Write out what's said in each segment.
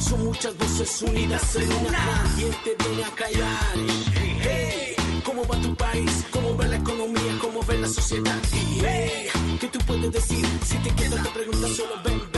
Son muchas voces unidas en una. Nadie te viene a callar. Hey, ¿cómo va tu país? ¿Cómo va la economía? ¿Cómo va la sociedad? Hey, ¿qué tú puedes decir? Si te quedas te preguntas solo ven.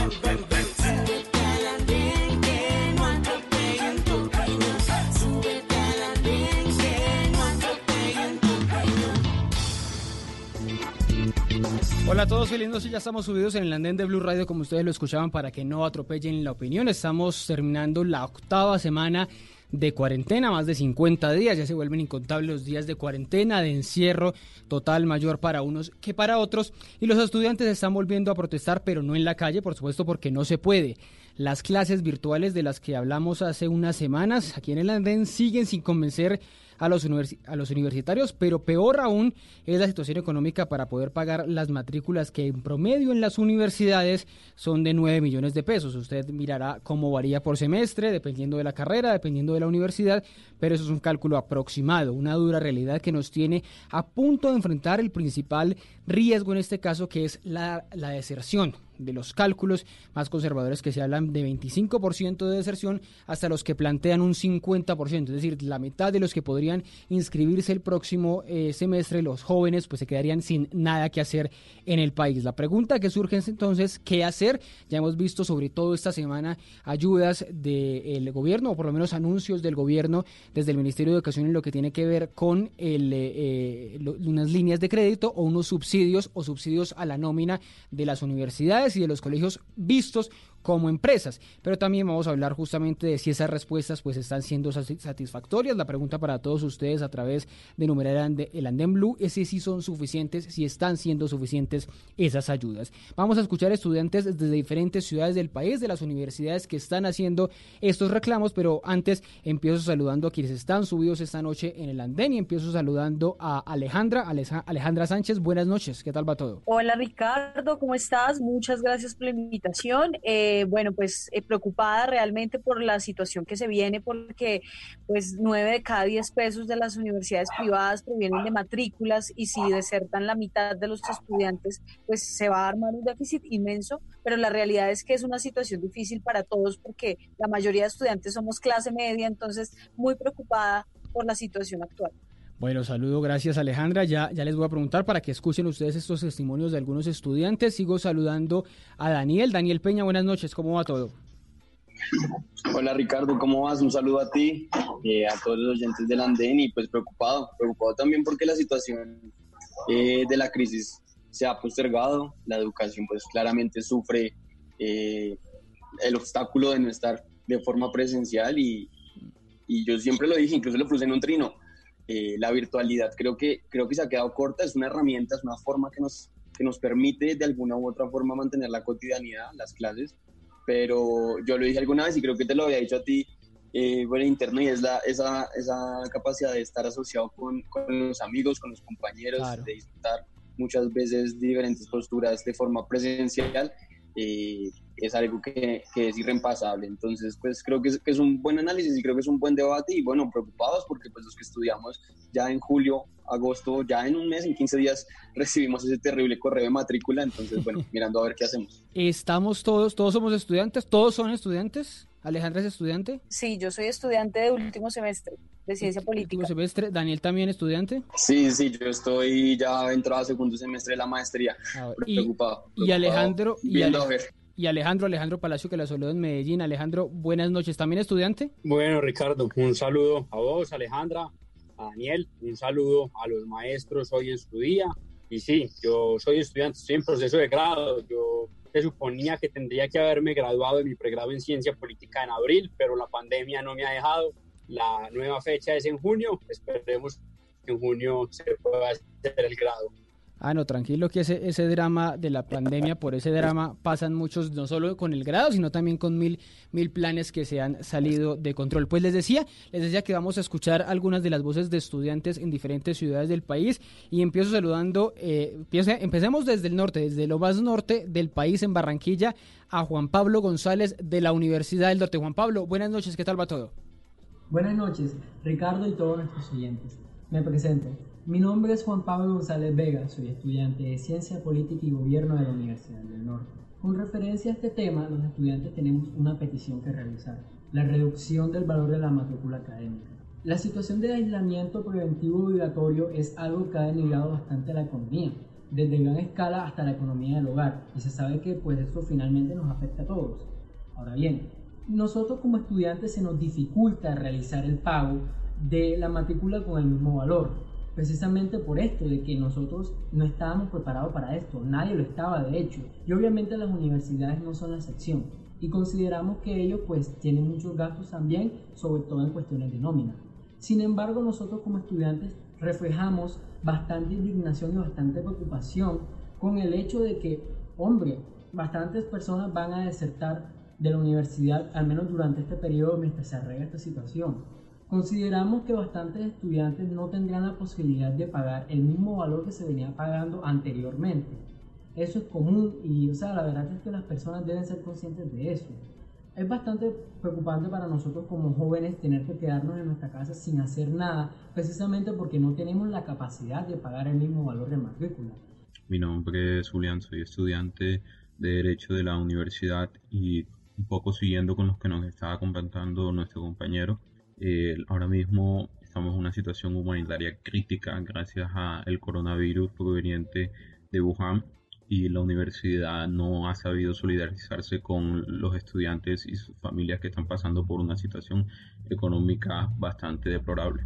Opinión. Hola a todos, feliz noche. Ya estamos subidos en el andén de Blue Radio, como ustedes lo escuchaban, para que no atropellen la opinión. Estamos terminando la octava semana de cuarentena, más de 50 días, ya se vuelven incontables los días de cuarentena, de encierro total mayor para unos que para otros, y los estudiantes están volviendo a protestar, pero no en la calle, por supuesto, porque no se puede. Las clases virtuales de las que hablamos hace unas semanas aquí en el andén siguen sin convencer a los, a los universitarios, pero peor aún es la situación económica para poder pagar las matrículas que en promedio en las universidades son de 9 millones de pesos. Usted mirará cómo varía por semestre, dependiendo de la carrera, dependiendo de la universidad, pero eso es un cálculo aproximado, una dura realidad que nos tiene a punto de enfrentar el principal riesgo en este caso, que es la, la deserción de los cálculos más conservadores que se hablan de 25% de deserción hasta los que plantean un 50%, es decir, la mitad de los que podrían inscribirse el próximo eh, semestre, los jóvenes, pues se quedarían sin nada que hacer en el país. La pregunta que surge es entonces, ¿qué hacer? Ya hemos visto sobre todo esta semana ayudas del gobierno, o por lo menos anuncios del gobierno desde el Ministerio de Educación en lo que tiene que ver con el, eh, lo- unas líneas de crédito o unos subsidios o subsidios a la nómina de las universidades y de los colegios vistos como empresas. Pero también vamos a hablar justamente de si esas respuestas pues están siendo sati- satisfactorias. La pregunta para todos ustedes a través de numerar el Andén Blue es si son suficientes, si están siendo suficientes esas ayudas. Vamos a escuchar estudiantes desde diferentes ciudades del país, de las universidades que están haciendo estos reclamos, pero antes empiezo saludando a quienes están subidos esta noche en el Andén y empiezo saludando a Alejandra, Aleja- Alejandra Sánchez. Buenas noches, ¿qué tal va todo? Hola Ricardo, ¿cómo estás? Muchas gracias por la invitación. Eh, bueno, pues eh, preocupada realmente por la situación que se viene porque pues nueve de cada diez pesos de las universidades privadas provienen de matrículas y si desertan la mitad de los estudiantes pues se va a armar un déficit inmenso, pero la realidad es que es una situación difícil para todos porque la mayoría de estudiantes somos clase media, entonces muy preocupada por la situación actual. Bueno, saludo, gracias Alejandra. Ya, ya les voy a preguntar para que escuchen ustedes estos testimonios de algunos estudiantes. Sigo saludando a Daniel. Daniel Peña, buenas noches, ¿cómo va todo? Hola Ricardo, ¿cómo vas? Un saludo a ti, eh, a todos los oyentes del Andén y pues preocupado, preocupado también porque la situación eh, de la crisis se ha postergado, la educación pues claramente sufre eh, el obstáculo de no estar de forma presencial y, y yo siempre lo dije, incluso lo puse en un trino, eh, la virtualidad creo que, creo que se ha quedado corta, es una herramienta, es una forma que nos, que nos permite de alguna u otra forma mantener la cotidianidad, las clases, pero yo lo dije alguna vez y creo que te lo había dicho a ti eh, interno y es la, esa, esa capacidad de estar asociado con, con los amigos, con los compañeros, Claro. de disfrutar muchas veces diferentes posturas de forma presencial, eh, es algo que, que es irreemplazable. Entonces, pues creo que es, que es un buen análisis y creo que es un buen debate y bueno, preocupados porque pues los que estudiamos ya en julio, agosto, ya en un mes, en 15 días, recibimos ese terrible correo de matrícula, entonces bueno, mirando a ver qué hacemos. Estamos todos, todos somos estudiantes, todos son estudiantes. Alejandra es estudiante. Sí, yo soy estudiante de último semestre de ciencia política. Último semestre. Daniel también estudiante. Sí, sí, yo estoy ya entrado a segundo semestre de la maestría, A ver, y, preocupado. y preocupado, Alejandro, y, viendo Ale- a ver. Y Alejandro, Alejandro Palacio, que la saludó en Medellín. Alejandro, buenas noches. ¿También estudiante? Bueno, Ricardo, un saludo a vos, Alejandra, a Daniel, un saludo a los maestros hoy en su día. Y sí, yo soy estudiante, estoy en proceso de grado. Yo se suponía que tendría que haberme graduado de mi pregrado en ciencia política en abril, pero la pandemia no me ha dejado. La nueva fecha es en junio. Esperemos que en junio se pueda hacer el grado. Ah, no, tranquilo que ese, drama de la pandemia, por ese drama pasan muchos, no solo con el grado, sino también con mil, mil planes que se han salido de control. Pues les decía, les decía que vamos a escuchar algunas de las voces de estudiantes en diferentes ciudades del país y empiezo saludando, eh, empecemos desde el norte, desde lo más norte del país, en Barranquilla, a Juan Pablo González de la Universidad del Norte. Juan Pablo, buenas noches, ¿qué tal va todo? Buenas noches, Ricardo y todos nuestros oyentes. Me presento. Mi nombre es Juan Pablo González Vega, soy estudiante de Ciencia Política y Gobierno de la Universidad del Norte. Con referencia a este tema, los estudiantes tenemos una petición que realizar, la reducción del valor de la matrícula académica. La situación de aislamiento preventivo obligatorio es algo que ha denegado bastante la economía, desde gran escala hasta la economía del hogar, y se sabe que pues esto finalmente nos afecta a todos. Ahora bien, nosotros como estudiantes se nos dificulta realizar el pago de la matrícula con el mismo valor, precisamente por esto, de que nosotros no estábamos preparados para esto, nadie lo estaba de hecho, y obviamente las universidades no son la excepción, y consideramos que ellos pues tienen muchos gastos también, sobre todo en cuestiones de nómina. Sin embargo, nosotros como estudiantes reflejamos bastante indignación y bastante preocupación con el hecho de que, hombre, bastantes personas van a desertar de la universidad, al menos durante este periodo mientras se arregla esta situación. Consideramos que bastantes estudiantes no tendrán la posibilidad de pagar el mismo valor que se venía pagando anteriormente. Eso es común y, o sea, la verdad es que las personas deben ser conscientes de eso. Es bastante preocupante para nosotros como jóvenes tener que quedarnos en nuestra casa sin hacer nada, precisamente porque no tenemos la capacidad de pagar el mismo valor de matrícula. Mi nombre es Julián, soy estudiante de Derecho de la universidad y un poco siguiendo con los que nos estaba comentando nuestro compañero, eh, ahora mismo estamos en una situación humanitaria crítica gracias al coronavirus proveniente de Wuhan y la universidad no ha sabido solidarizarse con los estudiantes y sus familias que están pasando por una situación económica bastante deplorable.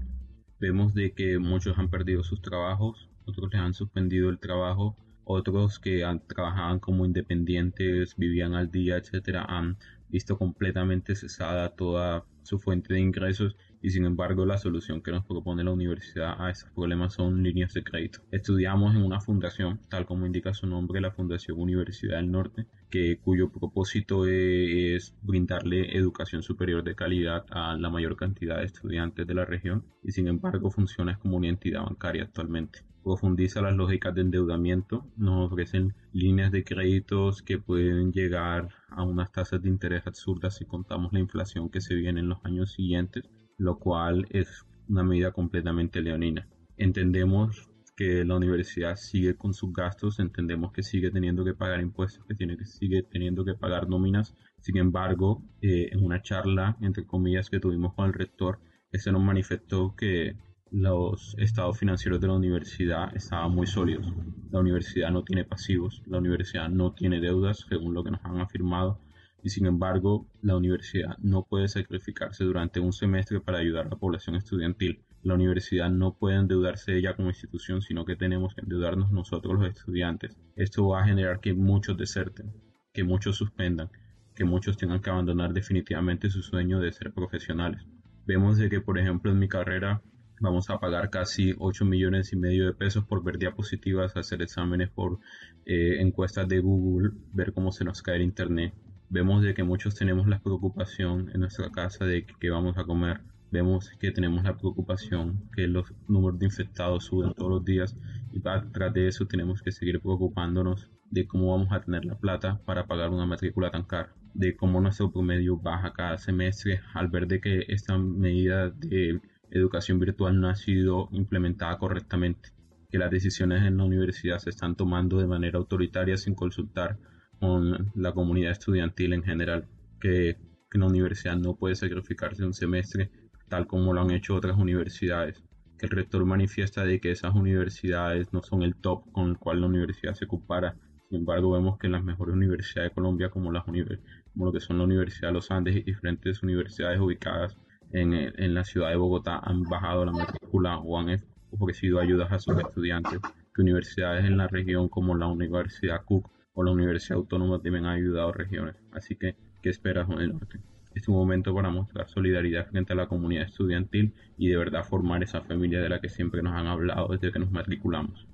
Vemos de que muchos han perdido sus trabajos, otros les han suspendido el trabajo otros que trabajaban como independientes, vivían al día, etcétera, han visto completamente cesada toda su fuente de ingresos y sin embargo la solución que nos propone la universidad a estos problemas son líneas de crédito. Estudiamos en una fundación, tal como indica su nombre, la Fundación Universidad del Norte, que, cuyo propósito e, es brindarle educación superior de calidad a la mayor cantidad de estudiantes de la región y sin embargo funciona como una entidad bancaria actualmente profundiza las lógicas de endeudamiento, nos ofrecen líneas de créditos que pueden llegar a unas tasas de interés absurdas si contamos la inflación que se viene en los años siguientes, lo cual es una medida completamente leonina. Entendemos que la universidad sigue con sus gastos, entendemos que sigue teniendo que pagar impuestos, que, tiene que sigue teniendo que pagar nóminas. Sin embargo, eh, en una charla, entre comillas, que tuvimos con el rector, ese nos manifestó que los estados financieros de la universidad estaban muy sólidos. La universidad no tiene pasivos, la universidad no tiene deudas, según lo que nos han afirmado, y sin embargo, la universidad no puede sacrificarse durante un semestre para ayudar a la población estudiantil. La universidad no puede endeudarse ella como institución, sino que tenemos que endeudarnos nosotros los estudiantes. Esto va a generar que muchos deserten, que muchos suspendan, que muchos tengan que abandonar definitivamente su sueño de ser profesionales. Vemos de que, por ejemplo, en mi carrera vamos a pagar casi 8 millones y medio de pesos por ver diapositivas, hacer exámenes por eh, encuestas de Google, ver cómo se nos cae el internet. Vemos de que muchos tenemos la preocupación en nuestra casa de qué vamos a comer. Vemos que tenemos la preocupación que los números de infectados suben todos los días y tras de eso tenemos que seguir preocupándonos de cómo vamos a tener la plata para pagar una matrícula tan cara, de cómo nuestro promedio baja cada semestre al ver de que esta medida de educación virtual no ha sido implementada correctamente, que las decisiones en la universidad se están tomando de manera autoritaria sin consultar con la comunidad estudiantil en general, que, que la universidad no puede sacrificarse un semestre tal como lo han hecho otras universidades, que el rector manifiesta de que esas universidades no son el top con el cual la universidad se ocupara. Sin embargo, vemos que en las mejores universidades de Colombia, como, las como lo que son la Universidad de los Andes y diferentes universidades ubicadas en, la ciudad de Bogotá han bajado la matrícula o han ofrecido ayudas a sus estudiantes, que universidades en la región como la Universidad Cook o la Universidad Autónoma han ayudado a regiones. Así que, ¿qué esperas, Juan Norte? Es un momento para mostrar solidaridad frente a la comunidad estudiantil y de verdad formar esa familia de la que siempre nos han hablado desde que nos matriculamos.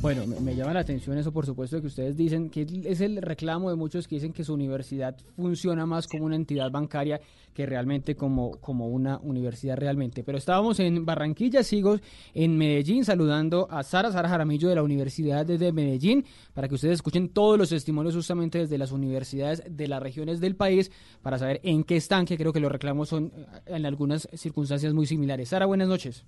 Bueno, me, llama la atención eso, por supuesto, que ustedes dicen que es el reclamo de muchos que dicen que su universidad funciona más como una entidad bancaria que realmente como, como una universidad realmente. Pero estábamos en Barranquilla, sigo en Medellín saludando a Sara, Sara Jaramillo de la Universidad de Medellín, para que ustedes escuchen todos los testimonios justamente desde las universidades de las regiones del país, para saber en qué están, que creo que los reclamos son eh, en algunas circunstancias muy similares. Sara, buenas noches.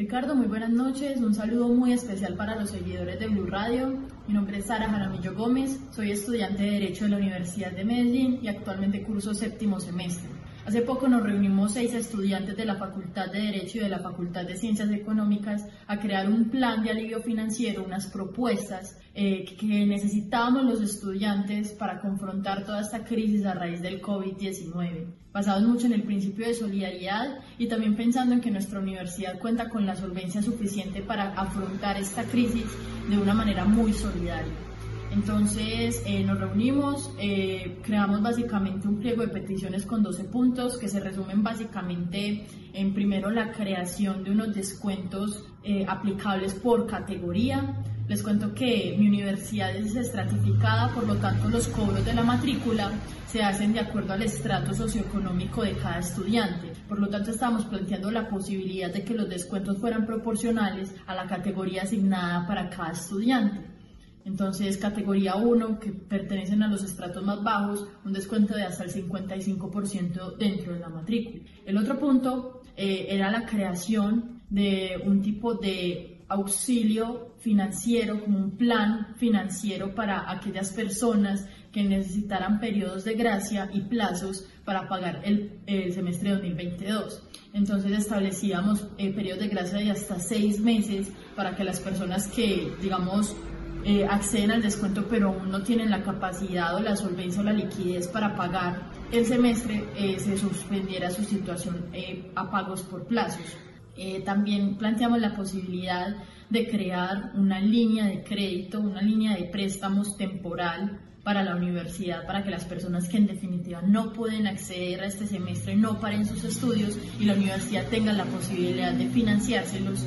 Ricardo, muy buenas noches. Un saludo muy especial para los seguidores de Blue Radio. Mi nombre es Sara Jaramillo Gómez, soy estudiante de Derecho de la Universidad de Medellín y actualmente curso séptimo semestre. Hace poco nos reunimos seis estudiantes de la Facultad de Derecho y de la Facultad de Ciencias Económicas a crear un plan de alivio financiero, unas propuestas eh, que necesitábamos los estudiantes para confrontar toda esta crisis a raíz del COVID-19, basados mucho en el principio de solidaridad y también pensando en que nuestra universidad cuenta con la solvencia suficiente para afrontar esta crisis de una manera muy solidaria. Entonces eh, nos reunimos, eh, creamos básicamente un pliego de peticiones con 12 puntos que se resumen básicamente en primero la creación de unos descuentos eh, aplicables por categoría. Les cuento que mi universidad es estratificada, por lo tanto los cobros de la matrícula se hacen de acuerdo al estrato socioeconómico de cada estudiante. Por lo tanto estamos planteando la posibilidad de que los descuentos fueran proporcionales a la categoría asignada para cada estudiante. Entonces, categoría 1, que pertenecen a los estratos más bajos, un descuento de hasta el 55% dentro de la matrícula. El otro punto eh, era la creación de un tipo de auxilio financiero, como un plan financiero para aquellas personas que necesitaran periodos de gracia y plazos para pagar el, semestre 2022. Entonces establecíamos eh, periodos de gracia de hasta seis meses para que las personas que, digamos, eh, acceden al descuento pero aún no tienen la capacidad o la solvencia o la liquidez para pagar el semestre, eh, se suspendiera su situación eh, a pagos por plazos. también planteamos la posibilidad de crear una línea de crédito, una línea de préstamos temporal para la universidad, para que las personas que en definitiva no pueden acceder a este semestre no paren sus estudios y la universidad tenga la posibilidad de financiárselos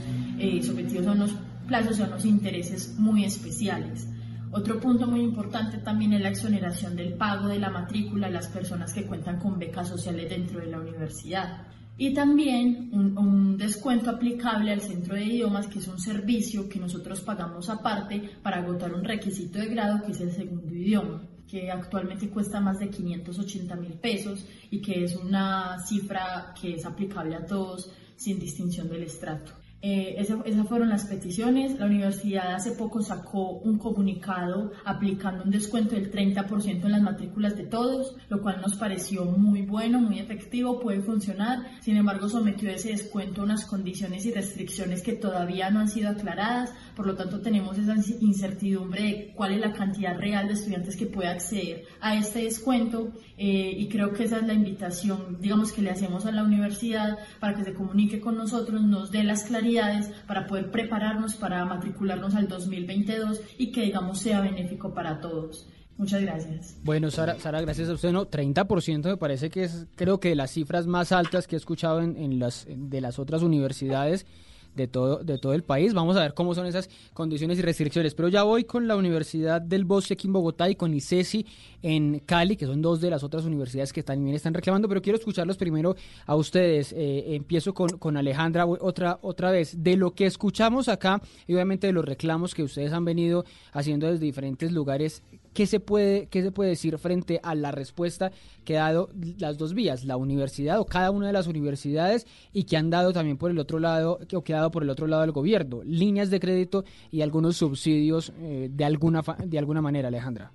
sometidos a unos plazos son los intereses muy especiales. Otro punto muy importante también es la exoneración del pago de la matrícula a las personas que cuentan con becas sociales dentro de la universidad. Y también un, descuento aplicable al centro de idiomas, que es un servicio que nosotros pagamos aparte para agotar un requisito de grado que es el segundo idioma que actualmente cuesta más de 580 mil pesos y que es una cifra que es aplicable a todos sin distinción del estrato. Eh, esas, fueron las peticiones. La universidad hace poco sacó un comunicado aplicando un descuento del 30% en las matrículas de todos, lo cual nos pareció muy bueno, muy efectivo, puede funcionar. Sin embargo, sometió ese descuento a unas condiciones y restricciones que todavía no han sido aclaradas. Por lo tanto, tenemos esa incertidumbre de cuál es la cantidad real de estudiantes que puede acceder a este descuento. Eh, y creo que esa es la invitación, digamos, que le hacemos a la universidad para que se comunique con nosotros, nos dé las claridades para poder prepararnos para matricularnos al 2022 y que, digamos, sea benéfico para todos. Muchas gracias. Bueno, Sara, Sara gracias a usted. No, 30% me parece que es, creo que las cifras más altas que he escuchado en, en las, de las otras universidades de todo, de todo el país. Vamos a ver cómo son esas condiciones y restricciones. Pero ya voy con la Universidad del Bosque aquí en Bogotá y con ICESI en Cali, que son dos de las otras universidades que también están reclamando, pero quiero escucharlos primero a ustedes. Eh, empiezo con, con Alejandra otra, otra vez. De lo que escuchamos acá, y obviamente de los reclamos que ustedes han venido haciendo desde diferentes lugares, ¿qué se puede, qué se puede decir frente a la respuesta que ha dado las dos vías, la universidad o cada una de las universidades y que han dado también por el otro lado, o que ha dado por el otro lado del gobierno, líneas de crédito y algunos subsidios eh, de alguna de alguna manera, Alejandra?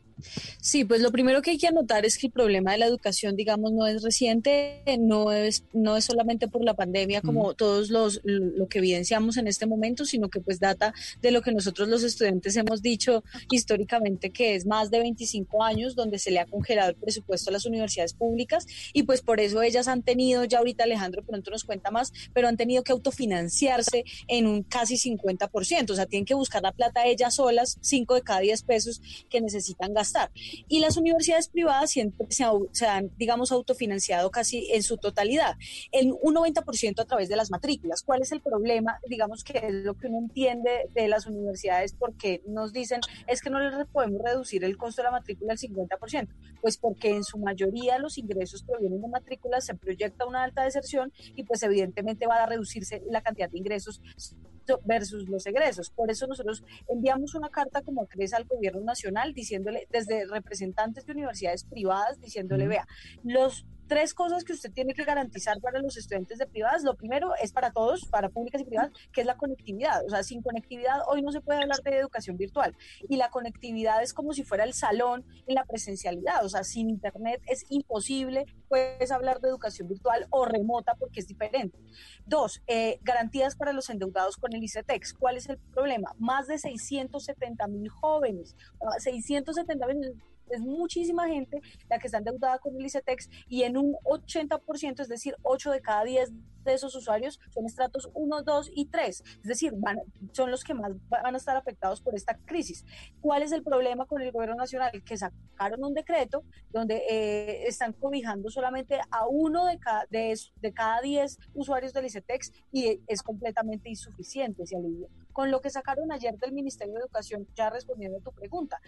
Sí, pues lo primero que hay que anotar es que el problema de la educación, digamos, no es reciente, no es, no es solamente por la pandemia como todos los lo que evidenciamos en este momento, sino que pues data de lo que nosotros los estudiantes hemos dicho históricamente que es más de 25 años donde se le ha congelado el presupuesto a las universidades públicas y pues por eso ellas han tenido, ya ahorita Alejandro pronto nos cuenta más, pero han tenido que autofinanciarse en un casi 50%, o sea, tienen que buscar la plata ellas solas, 5 de cada 10 pesos que necesitan gastar y las universidades privadas siempre se, han, digamos, autofinanciado casi en su totalidad, en un 90% a través de las matrículas. ¿Cuál es el problema? Digamos que es lo que uno entiende de las universidades porque nos dicen es que no les podemos reducir el costo de la matrícula al 50%, pues porque en su mayoría los ingresos provienen de matrículas, se proyecta una alta deserción y pues evidentemente va a reducirse la cantidad de ingresos versus los egresos. Por eso nosotros enviamos una carta como crece al gobierno nacional diciéndole desde representantes de universidades privadas diciéndole, vea, los tres cosas que usted tiene que garantizar para los estudiantes de privadas. Lo primero es para todos, para públicas y privadas, que es la conectividad. O sea, sin conectividad hoy no se puede hablar de educación virtual. Y la conectividad es como si fuera el salón en la presencialidad. O sea, sin internet es imposible puedes hablar de educación virtual o remota porque es diferente. Dos, eh, garantías para los endeudados con el ICETEX. ¿Cuál es el problema? Más de 670 mil jóvenes, 670 mil es muchísima gente la que está endeudada con el ICETEX y en un 80%, es decir, 8 de cada 10 de esos usuarios son estratos 1, 2 y 3, es decir, van, son los que más van a estar afectados por esta crisis. ¿Cuál es el problema con el gobierno nacional? Que sacaron un decreto donde eh, están cobijando solamente a uno de cada, de, cada 10 usuarios del ICETEX y es completamente insuficiente ese alivio. Con lo que sacaron ayer del Ministerio de Educación, ya respondiendo a tu pregunta,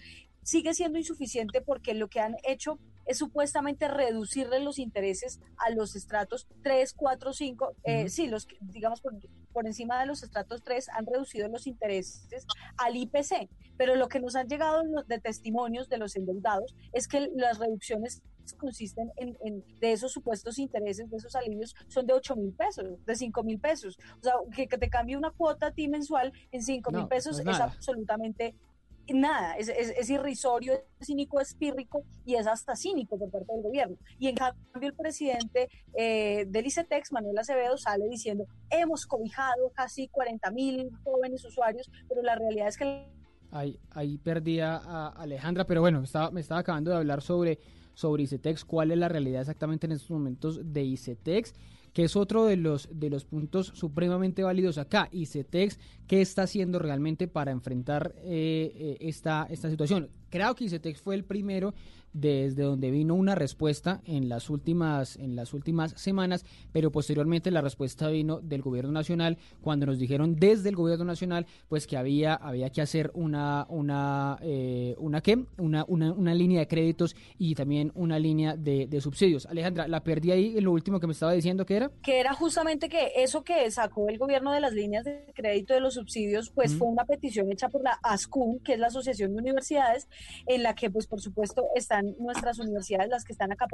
sigue siendo insuficiente porque lo que han hecho es supuestamente reducirle los intereses a los estratos 3, 4, 5. Sí, los digamos por, por, encima de los estratos 3 han reducido los intereses al IPC, pero lo que nos han llegado de testimonios de los endeudados es que las reducciones consisten en, de esos supuestos intereses, de esos alivios, son de 8 mil pesos, de 5 mil pesos. O sea, que, te cambie una cuota a ti mensual en 5 mil pesos es absolutamente nada, es, es, irrisorio, es cínico, es pírrico y es hasta cínico por parte del gobierno. Y en cambio el presidente eh, del ICETEX, Manuel Acevedo, sale diciendo, hemos cobijado casi 40 mil jóvenes usuarios, pero la realidad es que... Ahí, ahí perdí a Alejandra, pero bueno, estaba, me estaba acabando de hablar sobre, sobre ICETEX, cuál es la realidad exactamente en estos momentos de ICETEX que es otro de los, de los puntos supremamente válidos acá. Y CETEX, ¿qué está haciendo realmente para enfrentar eh, eh, esta, esta situación? Creo que ICETEX fue el primero desde donde vino una respuesta en las últimas en las últimas semanas, pero posteriormente la respuesta vino del gobierno nacional. Cuando nos dijeron desde el gobierno nacional pues que había había que hacer una una eh, una qué una, una, una, línea de créditos y también una línea de, de, subsidios. Alejandra, la perdí ahí en lo último que me estaba diciendo que era que era justamente que eso que sacó el gobierno de las líneas de crédito de los subsidios pues fue una petición hecha por la ASCUN, que es la Asociación de Universidades, en la que pues por supuesto está nuestras universidades las que están acá,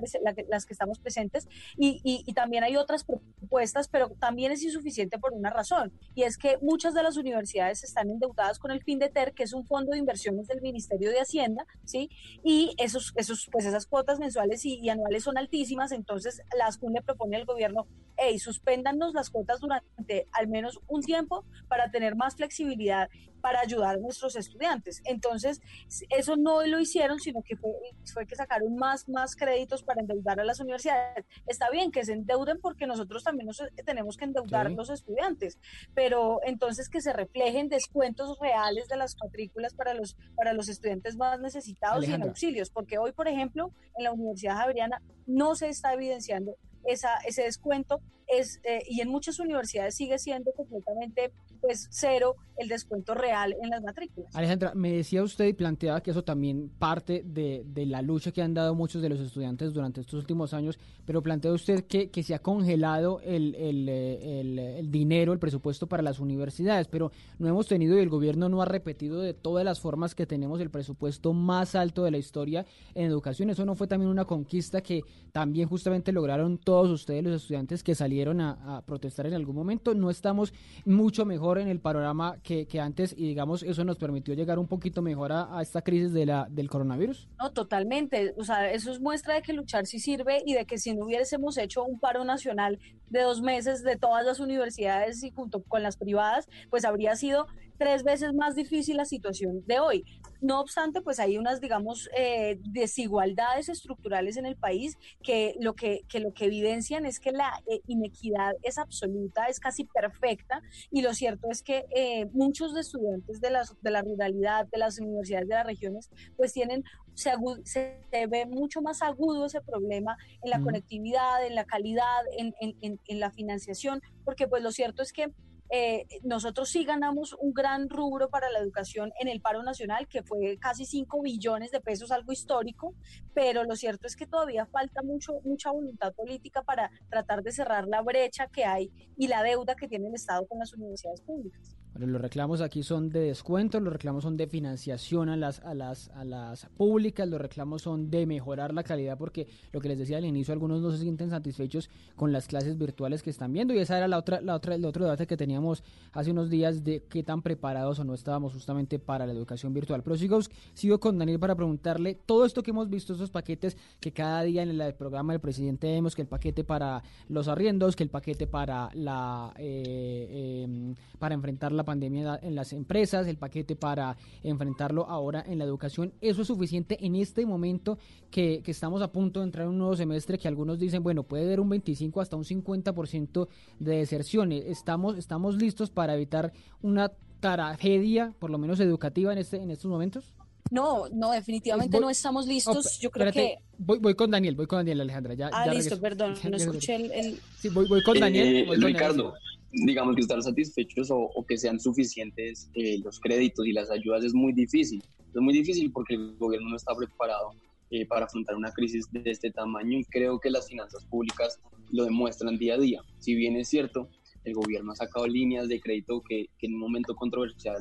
las que estamos presentes, y, y, también hay otras propuestas, pero también es insuficiente por una razón, y es que muchas de las universidades están endeudadas con el FINDETER, que es un fondo de inversiones del Ministerio de Hacienda, ¿sí? Y esos, esos, pues esas cuotas mensuales y, anuales son altísimas, entonces la ASCUN le propone al gobierno, hey, suspéndanos las cuotas durante al menos un tiempo para tener más flexibilidad para ayudar a nuestros estudiantes. Entonces, eso no lo hicieron, sino que fue, fue que sacaron más, más créditos para endeudar a las universidades. Está bien que se endeuden porque nosotros también nos, tenemos que endeudar los estudiantes, pero entonces que se reflejen descuentos reales de las matrículas para los, para los estudiantes más necesitados y en auxilios, porque hoy, por ejemplo, en la Universidad Javeriana no se está evidenciando esa, ese descuento es, eh, y en muchas universidades sigue siendo completamente pues cero el descuento real en las matrículas. Alejandra, me decía usted y planteaba que eso también parte de, de, la lucha que han dado muchos de los estudiantes durante estos últimos años, pero plantea usted que, que se ha congelado el, el, el, el, dinero, el presupuesto para las universidades, pero no hemos tenido y el gobierno no ha repetido de todas las formas que tenemos el presupuesto más alto de la historia en educación. Eso no fue también una conquista que también justamente lograron todos ustedes los estudiantes que salieron a, protestar en algún momento. No estamos mucho mejor en el panorama que, que, antes y digamos eso nos permitió llegar un poquito mejor a, esta crisis de la, del coronavirus? No, totalmente. O sea, eso es muestra de que luchar sí sirve y de que si no hubiésemos hecho un paro nacional de dos meses de todas las universidades y junto con las privadas, pues habría sido tres veces más difícil la situación de hoy. No obstante, pues hay unas, digamos, eh, desigualdades estructurales en el país que lo que, que, lo que evidencian es que la eh, inequidad es absoluta, es casi perfecta, y lo cierto es que eh, muchos de estudiantes de, las, de la ruralidad, de las universidades de las regiones, pues tienen, se, se, ve mucho más agudo ese problema en la conectividad, en la calidad, en, en, en la financiación, porque pues lo cierto es que eh, nosotros sí ganamos un gran rubro para la educación en el paro nacional, que fue casi 5 billones de pesos, algo histórico, pero lo cierto es que todavía falta mucho, mucha voluntad política para tratar de cerrar la brecha que hay y la deuda que tiene el Estado con las universidades públicas. Los reclamos aquí son de descuento, los reclamos son de financiación a las, a las, a las públicas, los reclamos son de mejorar la calidad porque lo que les decía al inicio, algunos no se sienten satisfechos con las clases virtuales que están viendo y esa era la otra, la otra, el otro debate que teníamos hace unos días de qué tan preparados o no estábamos justamente para la educación virtual. Pero sigo, sigo con Daniel para preguntarle todo esto que hemos visto, esos paquetes que cada día en el programa del presidente vemos, que el paquete para los arriendos, que el paquete para la eh, em, para enfrentar la pandemia en las empresas, el paquete para enfrentarlo ahora en la educación. ¿Eso es suficiente en este momento que, estamos a punto de entrar en un nuevo semestre que algunos dicen, bueno, puede haber un 25 hasta un 50% de deserciones? ¿Estamos, ¿Estamos listos para evitar una tragedia, por lo menos educativa, en, este, en estos momentos? No, no, definitivamente no estamos listos. Yo creo que. Voy, voy con Daniel, voy con Daniel, Alejandra. Ya, ah, listo, perdón, no escuché el. Sí, voy, voy con Daniel. Eh, voy con Ricardo, digamos que estar satisfechos o, que sean suficientes eh, los créditos y las ayudas es muy difícil. Es muy difícil porque el gobierno no está preparado eh, para afrontar una crisis de este tamaño y creo que las finanzas públicas lo demuestran día a día. Si bien es cierto, el gobierno ha sacado líneas de crédito que, que en un momento controversial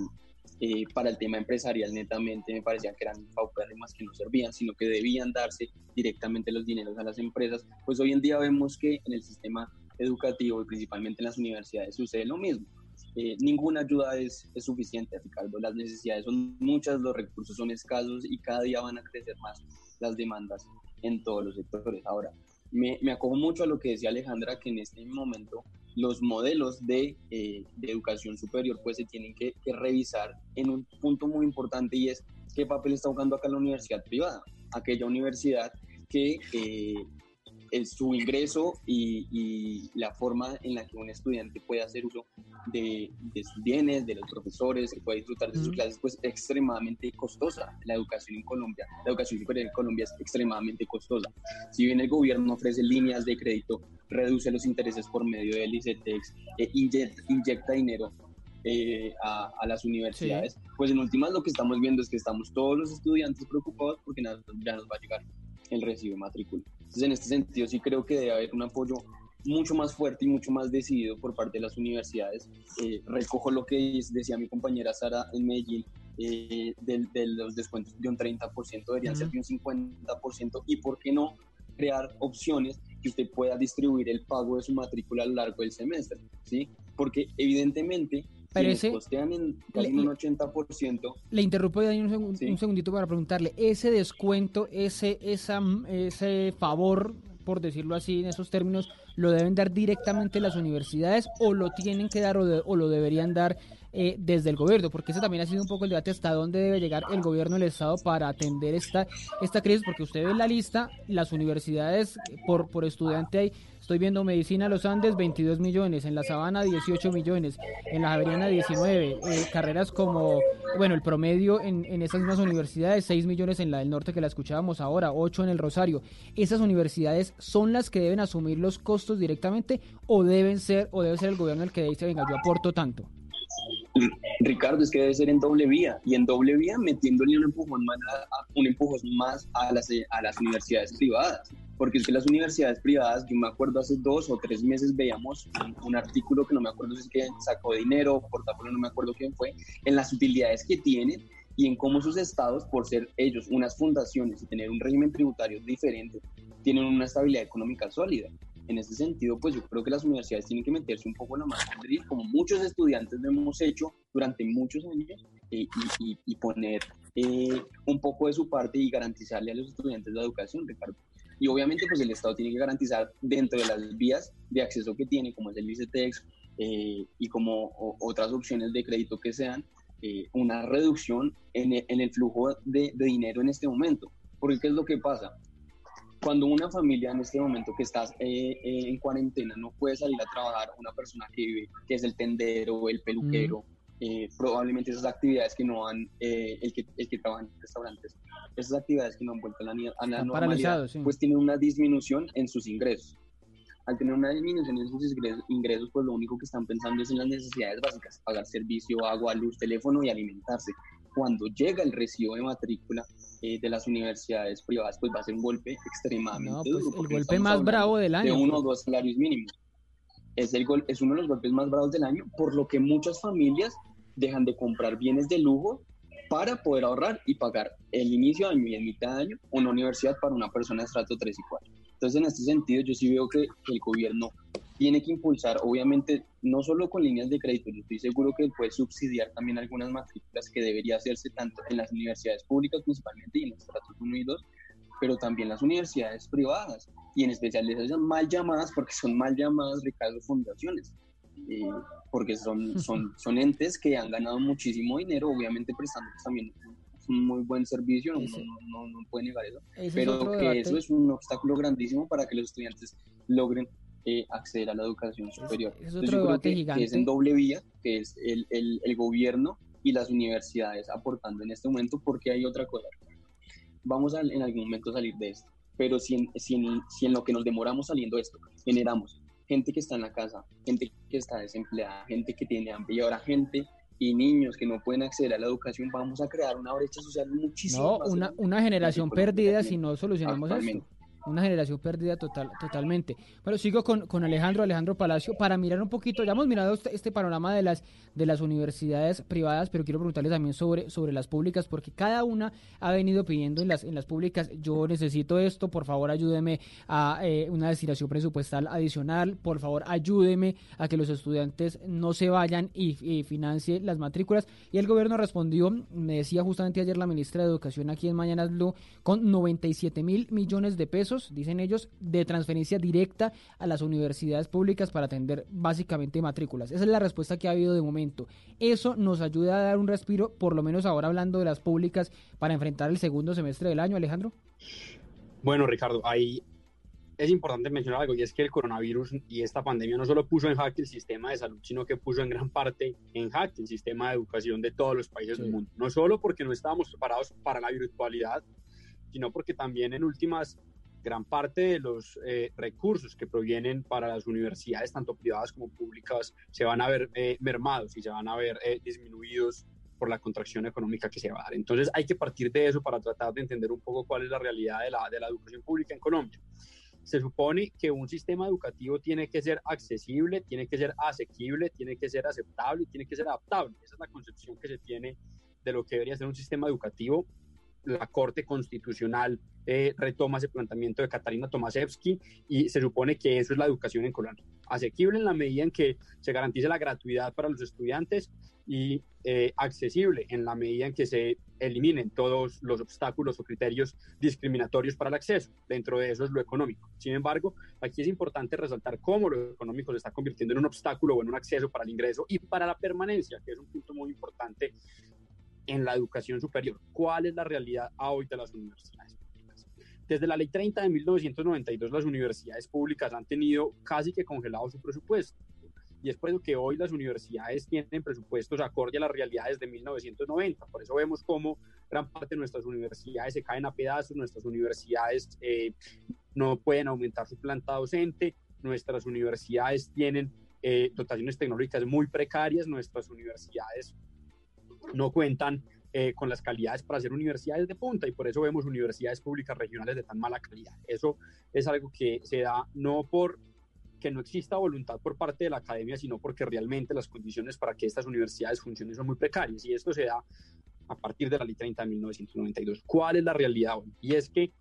eh, para el tema empresarial netamente me parecía que eran paupérrimas que no servían, sino que debían darse directamente los dineros a las empresas, pues hoy en día vemos que en el sistema educativo y principalmente en las universidades sucede lo mismo. Eh, ninguna ayuda es, es, suficiente, Ricardo. Las necesidades son muchas, los recursos son escasos y cada día van a crecer más las demandas en todos los sectores. Ahora, me, me acojo mucho a lo que decía Alejandra, que en este momento los modelos de, eh, de educación superior pues se tienen que, revisar en un punto muy importante y es qué papel está jugando acá la universidad privada, aquella universidad que eh, su ingreso y, la forma en la que un estudiante puede hacer uso de, sus bienes, de los profesores, que puede disfrutar de sus clases, pues es extremadamente costosa. La educación en Colombia, la educación superior en Colombia es extremadamente costosa. Si bien el gobierno ofrece líneas de crédito, reduce los intereses por medio del ICETEX, e inyecta, dinero eh, a, las universidades, pues en últimas lo que estamos viendo es que estamos todos los estudiantes preocupados porque ya nos va a llegar el recibo de matrícula. Entonces, en este sentido, sí creo que debe haber un apoyo mucho más fuerte y mucho más decidido por parte de las universidades. Eh, recojo lo que decía mi compañera Sara en Medellín, eh, de, los descuentos de un 30%, deberían ser de un 50%, y por qué no crear opciones que usted pueda distribuir el pago de su matrícula a lo largo del semestre, ¿sí? Porque evidentemente pero ese, costean en casi un 80%. Le interrumpo un, un, segundito para preguntarle, ese descuento, ese, esa, ese favor, por decirlo así en esos términos, ¿lo deben dar directamente las universidades o lo tienen que dar o, lo deberían dar eh, desde el gobierno? Porque ese también ha sido un poco el debate hasta dónde debe llegar el gobierno del Estado para atender esta, esta crisis, porque usted ve la lista, las universidades por, por estudiante hay Estoy viendo Medicina Los Andes, 22 millones, en La Sabana 18 millones, en La Javeriana 19, eh, carreras como, bueno, el promedio en, en esas mismas universidades, 6 millones en la del norte que la escuchábamos ahora, 8 en el Rosario. ¿Esas universidades son las que deben asumir los costos directamente o deben ser, o debe ser el gobierno el que dice, venga, yo aporto tanto? Ricardo, es que debe ser en doble vía y en doble vía metiéndole un empujón más a, un empujón más las, a las universidades privadas porque es que las universidades privadas, yo me acuerdo hace dos o tres meses veíamos un, artículo que no me acuerdo si es que sacó dinero, portafolio, no me acuerdo quién fue, en las utilidades que tienen y en cómo sus estados, por ser ellos unas fundaciones y tener un régimen tributario diferente, tienen una estabilidad económica sólida. En ese sentido, pues yo creo que las universidades tienen que meterse un poco en la mano, como muchos estudiantes lo hemos hecho durante muchos años, eh, y, y, poner eh, un poco de su parte y garantizarle a los estudiantes la educación, Ricardo. Y obviamente pues el Estado tiene que garantizar dentro de las vías de acceso que tiene, como es el ICETEX eh, y como otras opciones de crédito que sean, eh, una reducción en el, en el flujo de, de, dinero en este momento. Porque ¿qué es lo que pasa? Cuando una familia en este momento que estás eh, en cuarentena no puede salir a trabajar, una persona que vive, que es el tendero, el peluquero, eh, probablemente esas actividades que no han, eh, el, que, el que trabaja en restaurantes, esas actividades que no han vuelto a la, a la normalidad, pues tienen una disminución en sus ingresos. Al tener una disminución en sus ingresos, pues lo único que están pensando es en las necesidades básicas, pagar servicio, agua, luz, teléfono y alimentarse. Cuando llega el recibo de matrícula eh, de las universidades privadas, pues va a ser un golpe extremadamente no, pues El golpe más bravo del año. De uno o dos salarios mínimos es, el gol, es uno de los golpes más bravos del año, por lo que muchas familias dejan de comprar bienes de lujo para poder ahorrar y pagar el inicio de año y el mitad de año una universidad para una persona de estrato 3 y 4. Entonces, en este sentido, yo sí veo que el gobierno tiene que impulsar, obviamente, no solo con líneas de crédito, yo estoy seguro que puede subsidiar también algunas matrículas que debería hacerse tanto en las universidades públicas principalmente y en los estratos 1 y 2, pero también las universidades privadas y en especial esas mal llamadas, porque son mal llamadas, Ricardo, fundaciones. Eh, porque son, son, son entes que han ganado muchísimo dinero, obviamente prestando también un muy buen servicio, no, no, no, puede negar eso, pero que eso es un obstáculo grandísimo para que los estudiantes logren eh, acceder a la educación superior. Es, otro debate gigante. Que es en doble vía, que es el, el, el, gobierno y las universidades aportando en este momento, porque hay otra cosa. Vamos a en algún momento salir de esto, pero si en, si en, si en lo que nos demoramos saliendo de esto generamos gente que está en la casa, gente que está desempleada, gente que tiene hambre y ahora gente y niños que no pueden acceder a la educación, vamos a crear una brecha social muchísimo. No, una, una generación perdida si no solucionamos esto una generación perdida total, totalmente. Pero sigo con, con, Alejandro, Alejandro Palacio, para mirar un poquito, ya hemos mirado este, este, panorama de las, de las universidades privadas, pero quiero preguntarles también sobre, sobre las públicas, porque cada una ha venido pidiendo en las, en las públicas, yo necesito esto, por favor ayúdeme a eh, una destinación presupuestal adicional, por favor ayúdeme a que los estudiantes no se vayan y, y las matrículas. Y el gobierno respondió, me decía justamente ayer la ministra de Educación aquí en Mañanas Blue, con 97 mil millones de pesos dicen ellos, de transferencia directa a las universidades públicas para atender básicamente matrículas. Esa es la respuesta que ha habido de momento. Eso nos ayuda a dar un respiro, por lo menos ahora hablando de las públicas, para enfrentar el segundo semestre del año, Alejandro. Bueno, Ricardo, ahí es importante mencionar algo y es que el coronavirus y esta pandemia no solo puso en jaque el sistema de salud, sino que puso en gran parte en jaque el sistema de educación de todos los países del mundo. No solo porque no estábamos preparados para la virtualidad, sino porque también en últimas gran parte de los eh, recursos que provienen para las universidades, tanto privadas como públicas, se van a ver eh, mermados y se van a ver eh, disminuidos por la contracción económica que se va a dar. Entonces hay que partir de eso para tratar de entender un poco cuál es la realidad de la, de la educación pública en Colombia. Se supone que un sistema educativo tiene que ser accesible, tiene que ser asequible, tiene que ser aceptable y tiene que ser adaptable. Esa es la concepción que se tiene de lo que debería ser un sistema educativo la Corte Constitucional eh, retoma ese planteamiento de Katarina Tomaszewski y se supone que eso es la educación en Colombia. Asequible en la medida en que se garantice la gratuidad para los estudiantes y eh, accesible en la medida en que se eliminen todos los obstáculos o criterios discriminatorios para el acceso. Dentro de eso es lo económico. Sin embargo, aquí es importante resaltar cómo lo económico se está convirtiendo en un obstáculo o en un acceso para el ingreso y para la permanencia, que es un punto muy importante en la educación superior. ¿Cuál es la realidad hoy de las universidades públicas? Desde la ley 30 de 1992, las universidades públicas han tenido casi que congelado su presupuesto. Y es por eso que hoy las universidades tienen presupuestos acorde a las realidades de 1990. Por eso vemos cómo gran parte de nuestras universidades se caen a pedazos, nuestras universidades eh, no pueden aumentar su planta docente, nuestras universidades tienen eh, dotaciones tecnológicas muy precarias, nuestras universidades no cuentan eh, con las calidades para ser universidades de punta y por eso vemos universidades públicas regionales de tan mala calidad. Eso es algo que se da no por que no exista voluntad por parte de la academia, sino porque realmente las condiciones para que estas universidades funcionen son muy precarias y esto se da a partir de la ley 30 de 1992. ¿Cuál es la realidad hoy? Y es que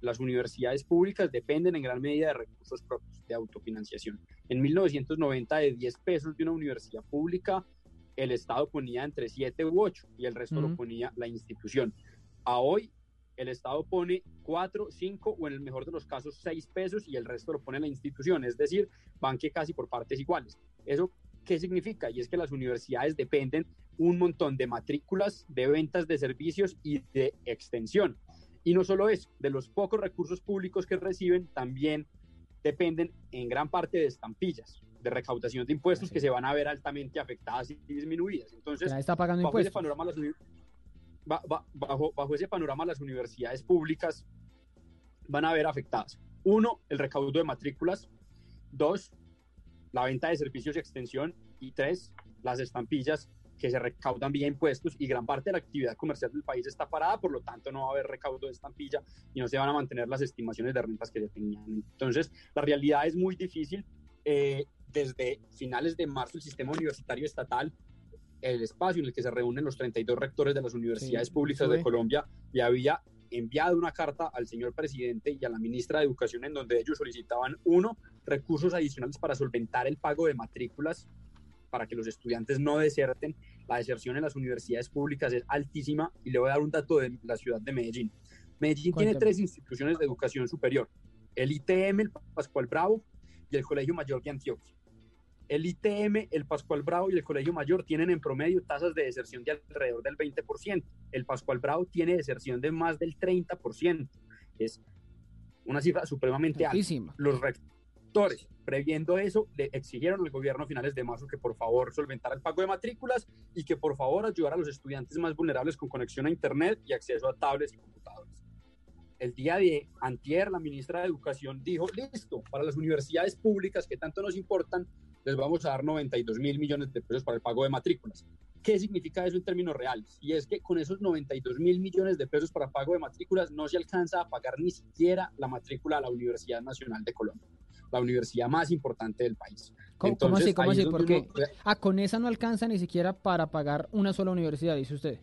las universidades públicas dependen en gran medida de recursos propios, de autofinanciación. En 1990, de 10 pesos de una universidad pública, el Estado ponía entre 7 u 8 y el resto lo ponía la institución. A hoy el Estado pone 4, 5 o en el mejor de los casos 6 pesos y el resto lo pone la institución, es decir, van que casi por partes iguales. ¿Eso qué significa? Y es que las universidades dependen un montón de matrículas, de ventas de servicios y de extensión. Y no solo eso, de los pocos recursos públicos que reciben, también dependen en gran parte de estampillas de recaudación de impuestos que se van a ver altamente afectadas y disminuidas. Entonces, está pagando bajo, impuestos. Ese panorama, las, bajo, bajo ese panorama, las universidades públicas van a ver afectadas. Uno, el recaudo de matrículas. Dos, la venta de servicios y extensión. Y tres, las estampillas que se recaudan vía impuestos y gran parte de la actividad comercial del país está parada, por lo tanto no va a haber recaudo de estampilla y no se van a mantener las estimaciones de rentas que se tenían. Entonces, la realidad es muy difícil. Eh, desde finales de marzo el sistema universitario estatal el espacio en el que se reúnen los 32 rectores de las universidades públicas de Colombia y había enviado una carta al señor presidente y a la ministra de Educación en donde ellos solicitaban, uno, recursos adicionales para solventar el pago de matrículas para que los estudiantes no deserten. La deserción en las universidades públicas es altísima y le voy a dar un dato de la ciudad de Medellín. Medellín tiene tres instituciones de educación superior, el ITM, el Pascual Bravo y el Colegio Mayor de Antioquia. El ITM, el Pascual Bravo y el Colegio Mayor tienen en promedio tasas de deserción de alrededor del 20%. El Pascual Bravo tiene deserción de más del 30%. Es una cifra supremamente alta. Los rectores, previendo eso, le exigieron al gobierno a finales de marzo que por favor solventara el pago de matrículas y que por favor ayudara a los estudiantes más vulnerables con conexión a Internet y acceso a tablets y computadores el día de antier, la ministra de Educación dijo, listo, para las universidades públicas que tanto nos importan, les vamos a dar 92 mil millones de pesos para el pago de matrículas. ¿Qué significa eso en términos reales? Y es que con esos 92 mil millones de pesos para pago de matrículas no se alcanza a pagar ni siquiera la matrícula a la Universidad Nacional de Colombia, la universidad más importante del país. ¿Cómo, así? ¿Cómo así? ¿Por qué? Ah, con esa no alcanza ni siquiera para pagar una sola universidad, dice usted.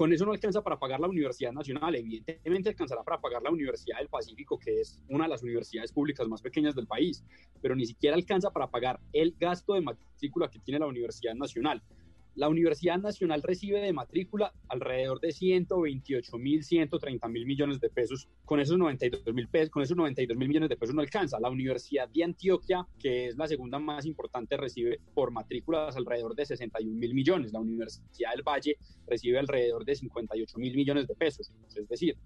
Con eso no alcanza para pagar la Universidad Nacional, evidentemente alcanzará para pagar la Universidad del Pacífico, que es una de las universidades públicas más pequeñas del país, pero ni siquiera alcanza para pagar el gasto de matrícula que tiene la Universidad Nacional. La Universidad Nacional recibe de matrícula alrededor de 128 mil, 130 mil millones de pesos. Con esos 92 mil pesos, con esos 92 mil millones de pesos no alcanza. La Universidad de Antioquia, que es la segunda más importante, recibe por matrículas alrededor de 61 mil millones. La Universidad del Valle recibe alrededor de 58 mil millones de pesos. Es decir,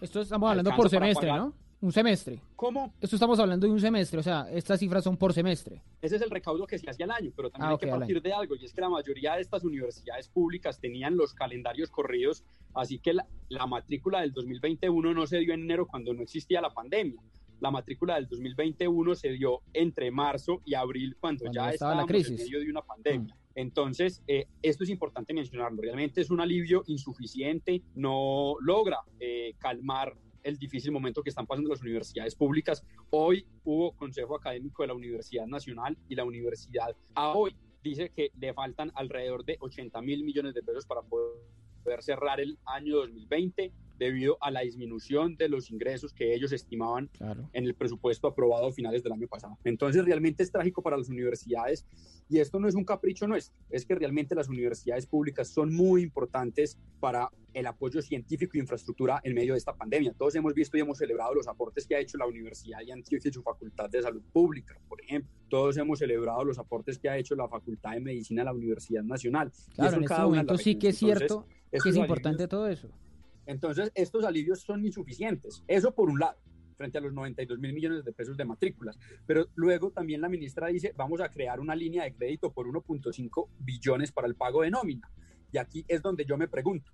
esto estamos hablando por semestre, ¿no? Un semestre. ¿Cómo? Esto estamos hablando de un semestre, o sea, estas cifras son por semestre. Ese es el recaudo que se hacía al año, pero también ah, hay que partir de algo, y es que la mayoría de estas universidades públicas tenían los calendarios corridos, así que la, matrícula del 2021 no se dio en enero cuando no existía la pandemia. La matrícula del 2021 se dio entre marzo y abril cuando, ya estaba la crisis. en medio de una pandemia. Mm. Entonces, eh, esto es importante mencionarlo. Realmente es un alivio insuficiente, no logra eh, calmar el difícil momento que están pasando las universidades públicas. Hoy hubo Consejo Académico de la Universidad Nacional y la universidad a hoy dice que le faltan alrededor de 80 mil millones de pesos para poder cerrar el año 2020 debido a la disminución de los ingresos que ellos estimaban en el presupuesto aprobado a finales del año pasado. Entonces realmente es trágico para las universidades y esto no es un capricho nuestro, es que realmente las universidades públicas son muy importantes para el apoyo científico e infraestructura en medio de esta pandemia. Todos hemos visto y hemos celebrado los aportes que ha hecho la Universidad de Antioquia y su Facultad de Salud Pública, por ejemplo. Todos hemos celebrado los aportes que ha hecho la Facultad de Medicina de la Universidad Nacional. Claro, en este momento sí que es cierto que es importante todo eso. Entonces, estos alivios son insuficientes. Eso por un lado, frente a los 92 mil millones de pesos de matrículas. Pero luego también la ministra dice, vamos a crear una línea de crédito por 1.5 billones para el pago de nómina. Y aquí es donde yo me pregunto,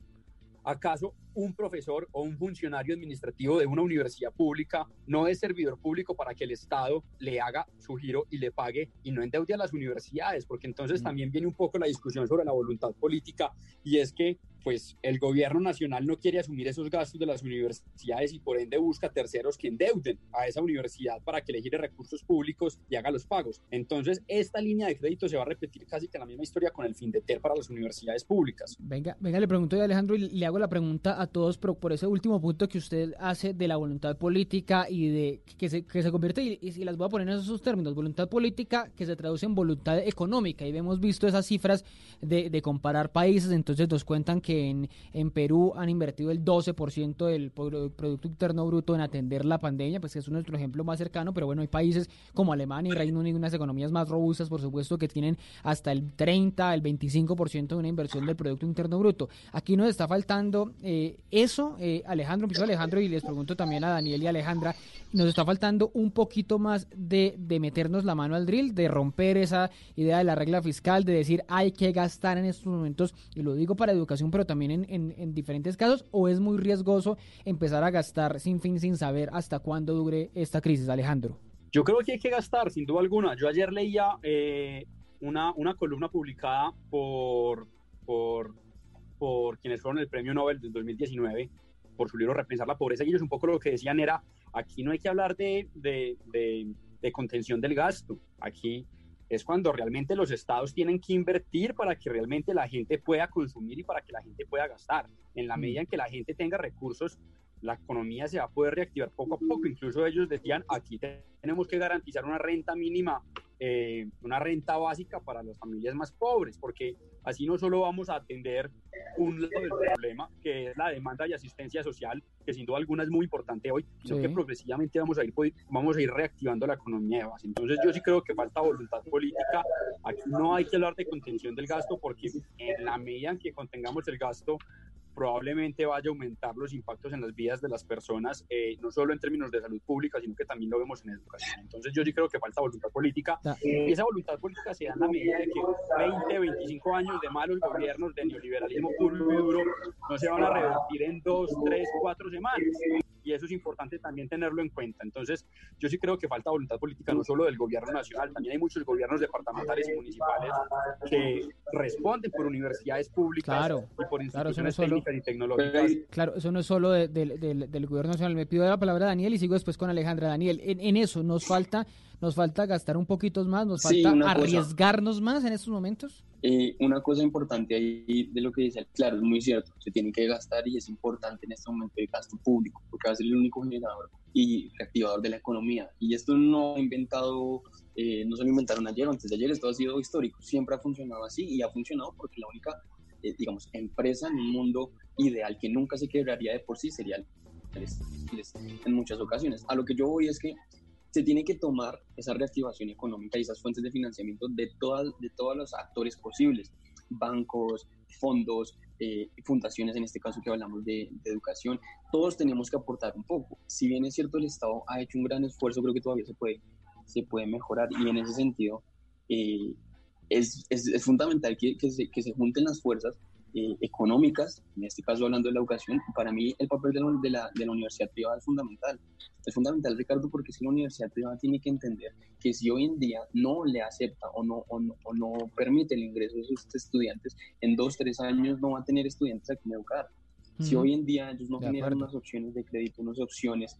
¿acaso un profesor o un funcionario administrativo de una universidad pública no es servidor público para que el Estado le haga su giro y le pague y no endeude a las universidades? Porque entonces mm. también viene un poco la discusión sobre la voluntad política y es que pues el gobierno nacional no quiere asumir esos gastos de las universidades y por ende busca terceros que endeuden a esa universidad para que le gire recursos públicos y haga los pagos. Entonces, esta línea de crédito se va a repetir casi que la misma historia con el fin de TER para las universidades públicas. Venga, venga, le pregunto a Alejandro y le hago la pregunta a todos pero por ese último punto que usted hace de la voluntad política y de que se, que se convierte, y, las voy a poner en esos términos, voluntad política que se traduce en voluntad económica y hemos visto esas cifras de, de comparar países, entonces nos cuentan que que en, Perú han invertido el 12% del Producto Interno Bruto en atender la pandemia, pues es nuestro ejemplo más cercano, pero bueno, hay países como Alemania y Reino Unido, unas economías más robustas, por supuesto, que tienen hasta el 30, el 25% de una inversión del Producto Interno Bruto. Aquí nos está faltando eh, eso, eh, Alejandro, empiezo Alejandro y les pregunto también a Daniel y Alejandra, nos está faltando un poquito más de, meternos la mano al drill, de romper esa idea de la regla fiscal, de decir hay que gastar en estos momentos, y lo digo para educación, pero también en, diferentes casos, o es muy riesgoso empezar a gastar sin fin, sin saber hasta cuándo dure esta crisis, Alejandro? Yo creo que hay que gastar, sin duda alguna. Yo ayer leía eh, una, una columna publicada por, por, por quienes fueron el premio Nobel del 2019 por su libro Repensar la pobreza, y ellos un poco lo que decían era, aquí no hay que hablar de, de, de, de contención del gasto, aquí es cuando realmente los estados tienen que invertir para que realmente la gente pueda consumir y para que la gente pueda gastar. En la mm. medida en que la gente tenga recursos, la economía se va a poder reactivar poco a poco. Incluso ellos decían, aquí tenemos que garantizar una renta mínima, eh, una renta básica para las familias más pobres, porque así no solo vamos a atender un lado del problema, que es la demanda de asistencia social, que sin duda alguna es muy importante hoy, sino que progresivamente vamos a, ir, vamos a ir reactivando la economía de base. Entonces yo sí creo que falta voluntad política. Aquí no hay que hablar de contención del gasto, porque en la medida en que contengamos el gasto, probablemente vaya a aumentar los impactos en las vidas de las personas, eh, no solo en términos de salud pública, sino que también lo vemos en educación. Entonces yo sí creo que falta voluntad política. Y esa voluntad política se da en la medida de que 20, 25 años de malos gobiernos de neoliberalismo puro y duro no se van a revertir en dos, tres, cuatro semanas y eso es importante también tenerlo en cuenta. Entonces, yo sí creo que falta voluntad política no solo del gobierno nacional, también hay muchos gobiernos departamentales y municipales que responden por universidades públicas y por instituciones técnicas y tecnológicas. Claro, eso no es solo del gobierno nacional. Me pido la palabra a Daniel y sigo después con Alejandra. Daniel, en, eso nos falta, nos falta gastar un poquito más, nos falta arriesgarnos más en estos momentos. Eh, una cosa importante ahí de lo que dice, claro, es muy cierto, se tiene que gastar y es importante en este momento el gasto público, porque va a ser el único generador y reactivador de la economía. Y esto no ha inventado, eh, no se lo inventaron ayer o antes de ayer, esto ha sido histórico, siempre ha funcionado así y ha funcionado porque la única, eh, digamos, empresa en un mundo ideal que nunca se quebraría de por sí sería el en muchas ocasiones. A lo que yo voy es que se tiene que tomar esa reactivación económica y esas fuentes de financiamiento de, todas, de todos los actores posibles, bancos, fondos, eh, fundaciones, en este caso que hablamos de, educación, todos tenemos que aportar un poco. Si bien es cierto el Estado ha hecho un gran esfuerzo, creo que todavía se puede, se puede mejorar y en ese sentido eh, es, es, es, fundamental que, que, se, que se junten las fuerzas eh, económicas, en este caso hablando de la educación, para mí el papel de la, de la, universidad privada es fundamental. Es fundamental, Ricardo, porque si la universidad privada tiene que entender que si hoy en día no le acepta o no, o no, o no permite el ingreso de sus estudiantes, en dos, tres años no va a tener estudiantes a quien educar. Si hoy en día ellos no generan unas opciones de crédito, unas opciones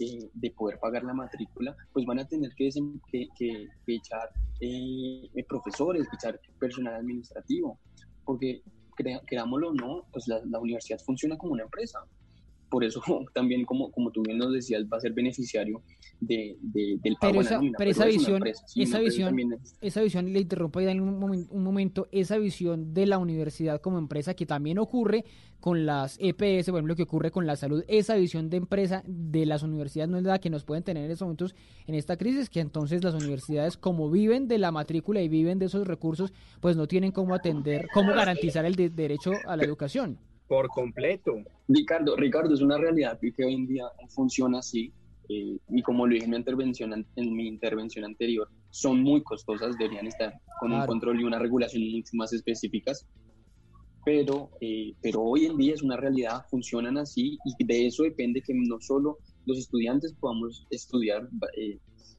eh, de poder pagar la matrícula, pues van a tener que, que, que, echar eh, profesores, echar personal administrativo, porque creámoslo o no, pues la, la, universidad funciona como una empresa. Por eso también, como, como tú bien nos decías, va a ser beneficiario de, del pago pero esa, pero, esa visión, esa visión, esa visión, le interrumpo ahí en un, un momento, esa visión de la universidad como empresa que también ocurre con las EPS, por ejemplo, que ocurre con la salud, esa visión de empresa de las universidades no es la que nos pueden tener en estos momentos en esta crisis, que entonces las universidades como viven de la matrícula y viven de esos recursos, pues no tienen cómo atender, cómo garantizar el derecho a la educación. Por completo. Ricardo, Ricardo, es una realidad que hoy en día funciona así eh, y como lo dije en mi, intervención, en mi intervención anterior, son muy costosas, deberían estar con un control y una regulación mucho más específicas, pero, eh, pero hoy en día es una realidad, funcionan así y de eso depende que no solo los estudiantes podamos estudiar, eh,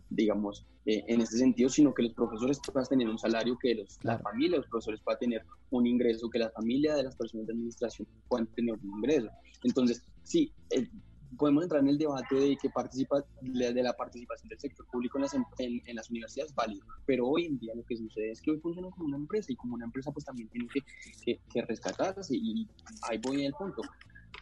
digamos, en este sentido, sino que los profesores puedan tener un salario, que los, la familia de los profesores puedan tener un ingreso, que la familia de las personas de administración puedan tener un ingreso. Entonces, sí, podemos entrar en el debate de que participa de la participación del sector público en las, en, las universidades válido, pero hoy en día lo que sucede es que hoy funciona como una empresa y como una empresa pues también tiene que, que, que rescatarse y ahí voy al punto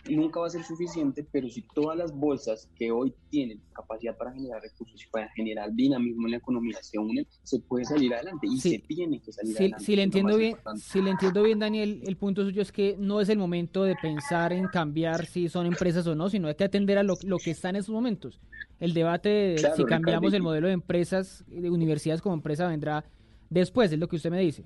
nunca va a ser suficiente, pero si todas las bolsas que hoy tienen capacidad para generar recursos y para generar dinamismo en la economía se unen, se puede salir adelante y se tiene que salir adelante. Si le entiendo bien, si le entiendo bien, Daniel, el punto suyo es que no es el momento de pensar en cambiar si son empresas o no, sino hay que atender a lo, que está en esos momentos. El debate de si cambiamos el modelo de empresas, de universidades como empresa vendrá después, es lo que usted me dice.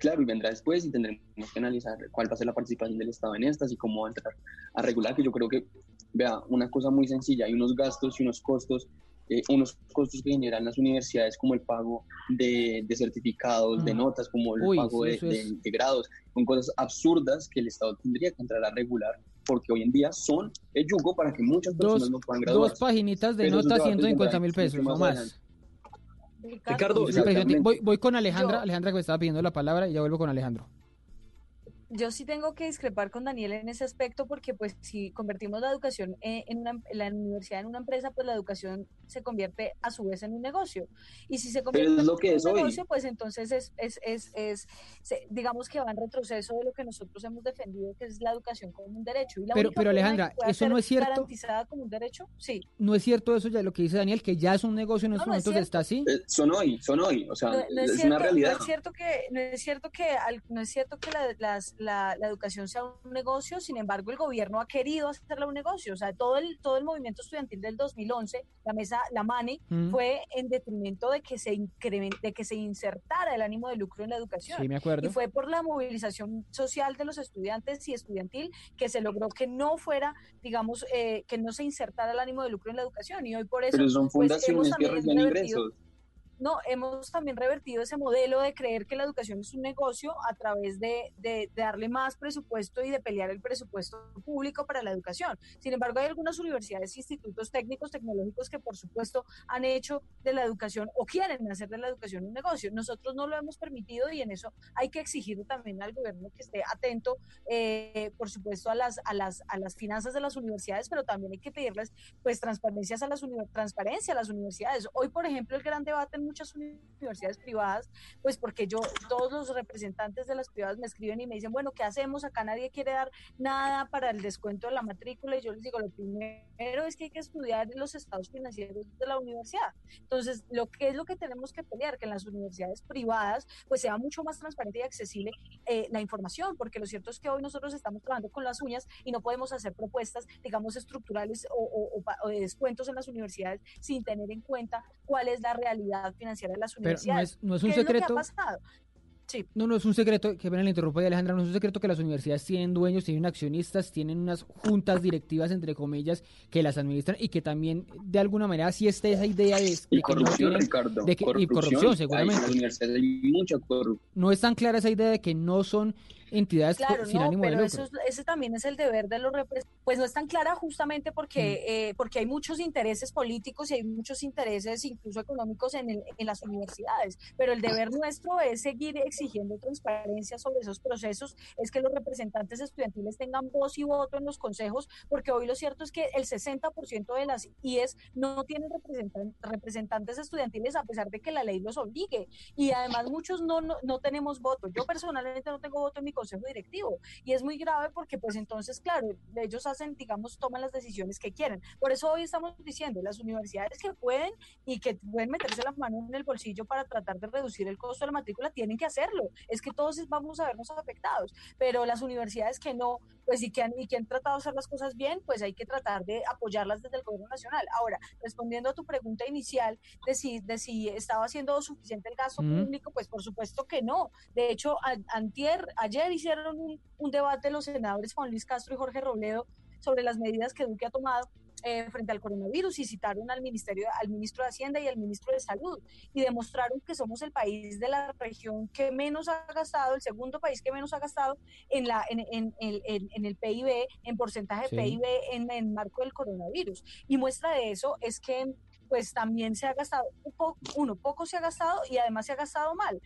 Claro, y vendrá después y tendremos que analizar cuál va a ser la participación del Estado en estas y cómo va a entrar a regular, que yo creo que, vea, una cosa muy sencilla, hay unos gastos y unos costos, eh, unos costos que generan las universidades como el pago de, certificados, de notas, como el pago de, grados, son cosas absurdas que el Estado tendría que entrar a regular porque hoy en día son el yugo para que muchas personas no puedan graduarse. Dos paginitas de notas, 150 mil pesos, no más. Ricardo, voy, voy, con Alejandra, Alejandra que me estaba pidiendo la palabra y ya vuelvo con Alejandro. Yo sí tengo que discrepar con Daniel en ese aspecto porque pues si convertimos la educación en, una, la universidad en una empresa, pues la educación se convierte a su vez en un negocio. Y si se convierte en un negocio, pues entonces es, es, es, es digamos que va en retroceso de lo que nosotros hemos defendido, que es la educación como un derecho. Y la pero, pero Alejandra, eso no es cierto. Garantizada como un derecho, sí. No es cierto eso ya lo que dice Daniel, que ya es un negocio en estos momentos está así. Eh, son hoy, son hoy, o sea, es, una realidad. No es cierto que, no es cierto que, no es cierto que la, las, la, la, educación sea un negocio, sin embargo el gobierno ha querido hacerla un negocio, o sea, todo el, todo el movimiento estudiantil del 2011, la mesa, la MANI, mm. fue en detrimento de que se de que se insertara el ánimo de lucro en la educación. Sí, me acuerdo. Y fue por la movilización social de los estudiantes y estudiantil que se logró que no fuera, digamos, eh, que no se insertara el ánimo de lucro en la educación. Y hoy por eso... Pero son pues, fundaciones que ingresos no, hemos también revertido ese modelo de creer que la educación es un negocio a través de, darle más presupuesto y de pelear el presupuesto público para la educación. Sin embargo, hay algunas universidades institutos técnicos, tecnológicos que por supuesto han hecho de la educación o quieren hacer de la educación un negocio. Nosotros no lo hemos permitido y en eso hay que exigir también al gobierno que esté atento, eh, por supuesto, a las, a, las, a las finanzas de las universidades, pero también hay que pedirles pues transparencias a las transparencia a las universidades. Hoy, por ejemplo, el gran debate en muchas universidades privadas, pues porque yo, todos los representantes de las privadas me escriben y me dicen, bueno, ¿qué hacemos? Acá nadie quiere dar nada para el descuento de la matrícula y yo les digo, lo primero es que hay que estudiar los estados financieros de la universidad. Entonces, lo que es lo que tenemos que pelear, que en las universidades privadas pues sea mucho más transparente y accesible eh, la información, porque lo cierto es que hoy nosotros estamos trabajando con las uñas y no podemos hacer propuestas, digamos, estructurales o, o de descuentos en las universidades sin tener en cuenta cuál es la realidad financiera de las universidades. no es, un secreto. Sí. No, no es un secreto, que ven la interrumpa Alejandra, no es un secreto que las universidades tienen dueños, tienen accionistas, tienen unas juntas directivas, entre comillas, que las administran y que también, de alguna manera, sí está esa idea de, y corrupción, Ricardo, de que, y corrupción, seguramente. corrupción. No es tan clara esa idea de que no son entidades claro, sin ánimo pero de lucro. Eso, ese también es el deber de los representantes. Pues no es tan clara justamente porque, mm. eh, porque hay muchos intereses políticos y hay muchos intereses incluso económicos en, el, en las universidades, pero el deber nuestro es seguir exigiendo transparencia sobre esos procesos, es que los representantes estudiantiles tengan voz y voto en los consejos, porque hoy lo cierto es que el 60% de las IES no tienen representantes estudiantiles a pesar de que la ley los obligue y además muchos no, no, no tenemos voto. Yo personalmente no tengo voto en mi consejo directivo. Y es muy grave porque pues entonces, claro, ellos hacen, digamos, toman las decisiones que quieren. Por eso hoy estamos diciendo, las universidades que pueden y que pueden meterse la mano en el bolsillo para tratar de reducir el costo de la matrícula, tienen que hacerlo. Es que todos vamos a vernos afectados, pero las universidades que no, pues y que han, y que han tratado de hacer las cosas bien, pues hay que tratar de apoyarlas desde el gobierno nacional. Ahora, respondiendo a tu pregunta inicial de si, de si estaba haciendo suficiente el gasto público, pues por supuesto que no. De hecho, antier, ayer hicieron un, debate los senadores Juan Luis Castro y Jorge Robledo sobre las medidas que Duque ha tomado eh, frente al coronavirus y citaron al ministerio, al ministro de Hacienda y al ministro de Salud y demostraron que somos el país de la región que menos ha gastado, el segundo país que menos ha gastado en la en, en, en, el PIB, en porcentaje de PIB en el marco del coronavirus. Y muestra de eso es que pues también se ha gastado, uno, poco se ha gastado y además se ha gastado mal.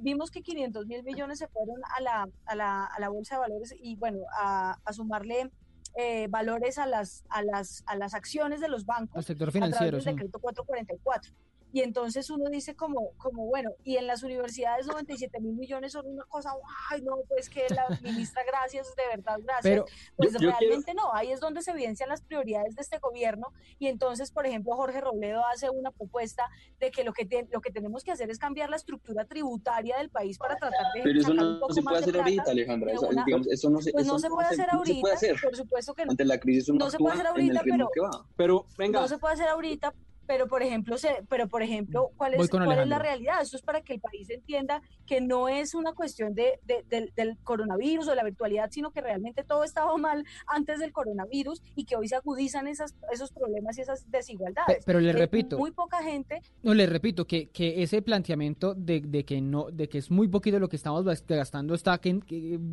Vimos que 500 mil millones se fueron a la, a la, a la bolsa de valores y bueno, a, a sumarle eh, valores a las, a, las, a las acciones de los bancos. Al sector financiero. A decreto 444 y entonces uno dice como, como bueno, y en las universidades 97 mil millones son una cosa, ay, no, pues que la ministra, gracias, de verdad, gracias. Pero, pues realmente no, ahí es donde se evidencian las prioridades de este gobierno y entonces, por ejemplo, Jorge Robledo hace una propuesta de que lo que, lo que tenemos que hacer es cambiar la estructura tributaria del país para tratar de... Pero eso no, se puede hacer ahorita, Alejandra, eso, no se, pues no se puede hacer ahorita, por supuesto que no. Ante la crisis no se puede hacer ahorita, pero, pero venga. No se puede hacer ahorita, pero por ejemplo, se, pero por ejemplo, ¿cuál es, cuál es la realidad? Esto es para que el país entienda que no es una cuestión de, del coronavirus o la virtualidad, sino que realmente todo estaba mal antes del coronavirus y que hoy se agudizan esas, esos problemas y esas desigualdades. Pero, le repito, muy poca gente. No le repito que, que ese planteamiento de, de, que no, de que es muy poquito lo que estamos gastando está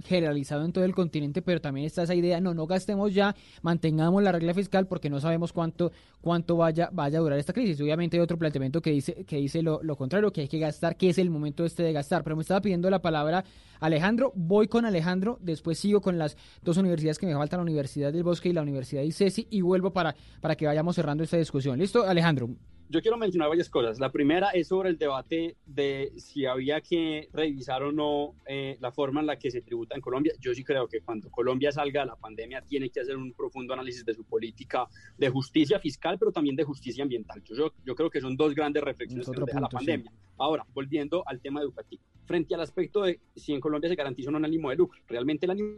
generalizado en todo el continente, pero también está esa idea, no, no gastemos ya, mantengamos la regla fiscal porque no sabemos cuánto, cuánto vaya, vaya a durar esta esta crisis. Obviamente hay otro planteamiento que dice, que dice lo, contrario, que hay que gastar, que es el momento este de gastar. Pero me estaba pidiendo la palabra Alejandro, voy con Alejandro, después sigo con las dos universidades que me faltan, la Universidad del Bosque y la Universidad de ICESI, y vuelvo para, para que vayamos cerrando esta discusión. ¿Listo, Alejandro? Yo quiero mencionar varias cosas. La primera es sobre el debate de si había que revisar o no eh, la forma en la que se tributa en Colombia. Yo sí creo que cuando Colombia salga de la pandemia tiene que hacer un profundo análisis de su política de justicia fiscal, pero también de justicia ambiental. Yo, yo creo que son dos grandes reflexiones que nos deja la pandemia. Ahora, volviendo al tema educativo. Frente al aspecto de si en Colombia se garantiza un ánimo de lucro, realmente el ánimo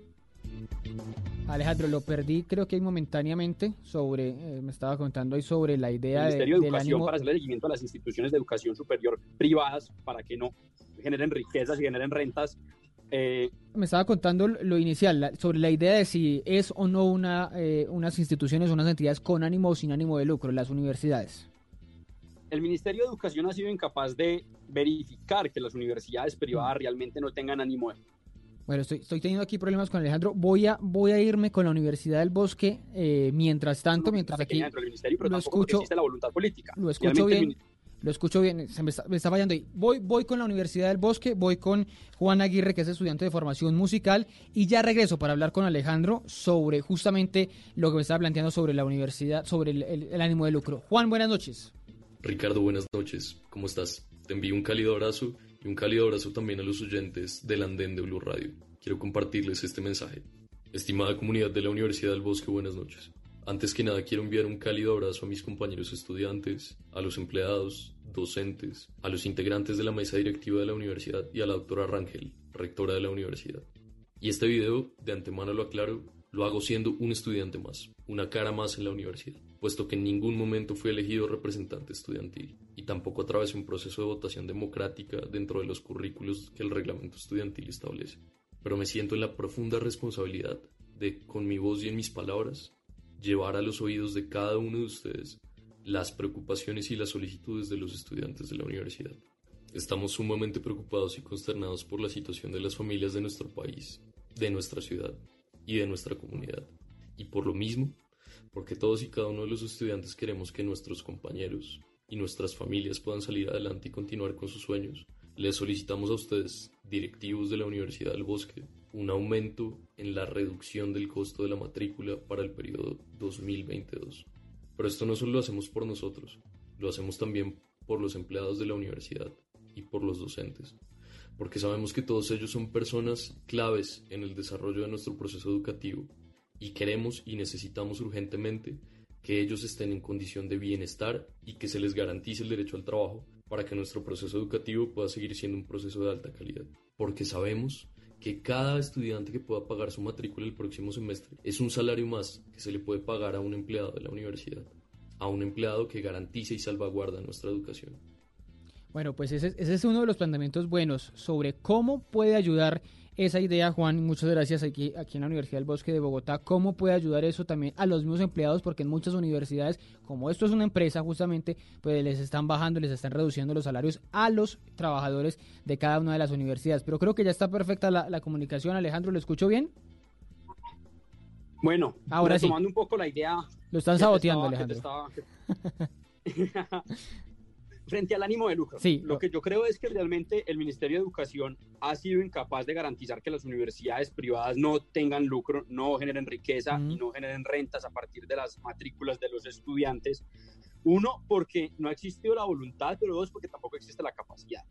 Alejandro, lo perdí creo que momentáneamente sobre, eh, me estaba contando ahí sobre la idea el Ministerio de, Educación para hacer seguimiento a las instituciones de educación superior privadas para que no generen riquezas y generen rentas. Eh, me estaba contando lo inicial, sobre la idea de si es o no una, eh, unas instituciones o unas entidades con ánimo o sin ánimo de lucro, las universidades. El Ministerio de Educación ha sido incapaz de verificar que las universidades privadas realmente no tengan ánimo de bueno, estoy, estoy teniendo aquí problemas con Alejandro. Voy a, voy a irme con la Universidad del Bosque. Eh, mientras tanto, mientras aquí lo escucho, la voluntad política. Lo escucho bien. Lo escucho bien, se me está, me está, fallando ahí. Voy, voy con la Universidad del Bosque, voy con Juan Aguirre, que es estudiante de formación musical, y ya regreso para hablar con Alejandro sobre justamente lo que me estaba planteando sobre la universidad, sobre el, el ánimo de lucro. Juan, buenas noches. Ricardo, buenas noches. ¿Cómo estás? Te envío un cálido abrazo y un cálido abrazo también a los oyentes del andén de Blue Radio. Quiero compartirles este mensaje. Estimada comunidad de la Universidad del Bosque, buenas noches. Antes que nada quiero enviar un cálido abrazo a mis compañeros estudiantes, a los empleados, docentes, a los integrantes de la mesa directiva de la universidad y a la doctora Rangel, rectora de la universidad. Y este video, de antemano lo aclaro, lo hago siendo un estudiante más, una cara más en la universidad, puesto que en ningún momento fui elegido representante estudiantil y tampoco atravesé un proceso de votación democrática dentro de los currículos que el reglamento estudiantil establece. Pero me siento en la profunda responsabilidad de, con mi voz y en mis palabras, llevar a los oídos de cada uno de ustedes las preocupaciones y las solicitudes de los estudiantes de la universidad. Estamos sumamente preocupados y consternados por la situación de las familias de nuestro país, de nuestra ciudad, y de nuestra comunidad. Y por lo mismo, porque todos y cada uno de los estudiantes queremos que nuestros compañeros y nuestras familias puedan salir adelante y continuar con sus sueños, les solicitamos a ustedes, directivos de la Universidad del Bosque, un aumento en la reducción del costo de la matrícula para el periodo 2022. Pero esto no solo lo hacemos por nosotros, lo hacemos también por los empleados de la universidad y por los docentes porque sabemos que todos ellos son personas claves en el desarrollo de nuestro proceso educativo y queremos y necesitamos urgentemente que ellos estén en condición de bienestar y que se les garantice el derecho al trabajo para que nuestro proceso educativo pueda seguir siendo un proceso de alta calidad. Porque sabemos que cada estudiante que pueda pagar su matrícula el próximo semestre es un salario más que se le puede pagar a un empleado de la universidad, a un empleado que garantice y salvaguarda nuestra educación. Bueno, pues ese, es uno de los planteamientos buenos sobre cómo puede ayudar esa idea, Juan, muchas gracias aquí, aquí en la Universidad del Bosque de Bogotá, cómo puede ayudar eso también a los mismos empleados, porque en muchas universidades, como esto es una empresa justamente, pues les están bajando, les están reduciendo los salarios a los trabajadores de cada una de las universidades. Pero creo que ya está perfecta la, comunicación, Alejandro, ¿lo escucho bien? Bueno, ahora sí. un poco la idea... Lo están saboteando, Alejandro. frente al ánimo de lucro. Sí. Lo que yo creo es que realmente el Ministerio de Educación ha sido incapaz de garantizar que las universidades privadas no tengan lucro, no generen riqueza y no generen rentas a partir de las matrículas de los estudiantes. Uno, porque no ha existido la voluntad, pero dos, porque tampoco existe la capacidad.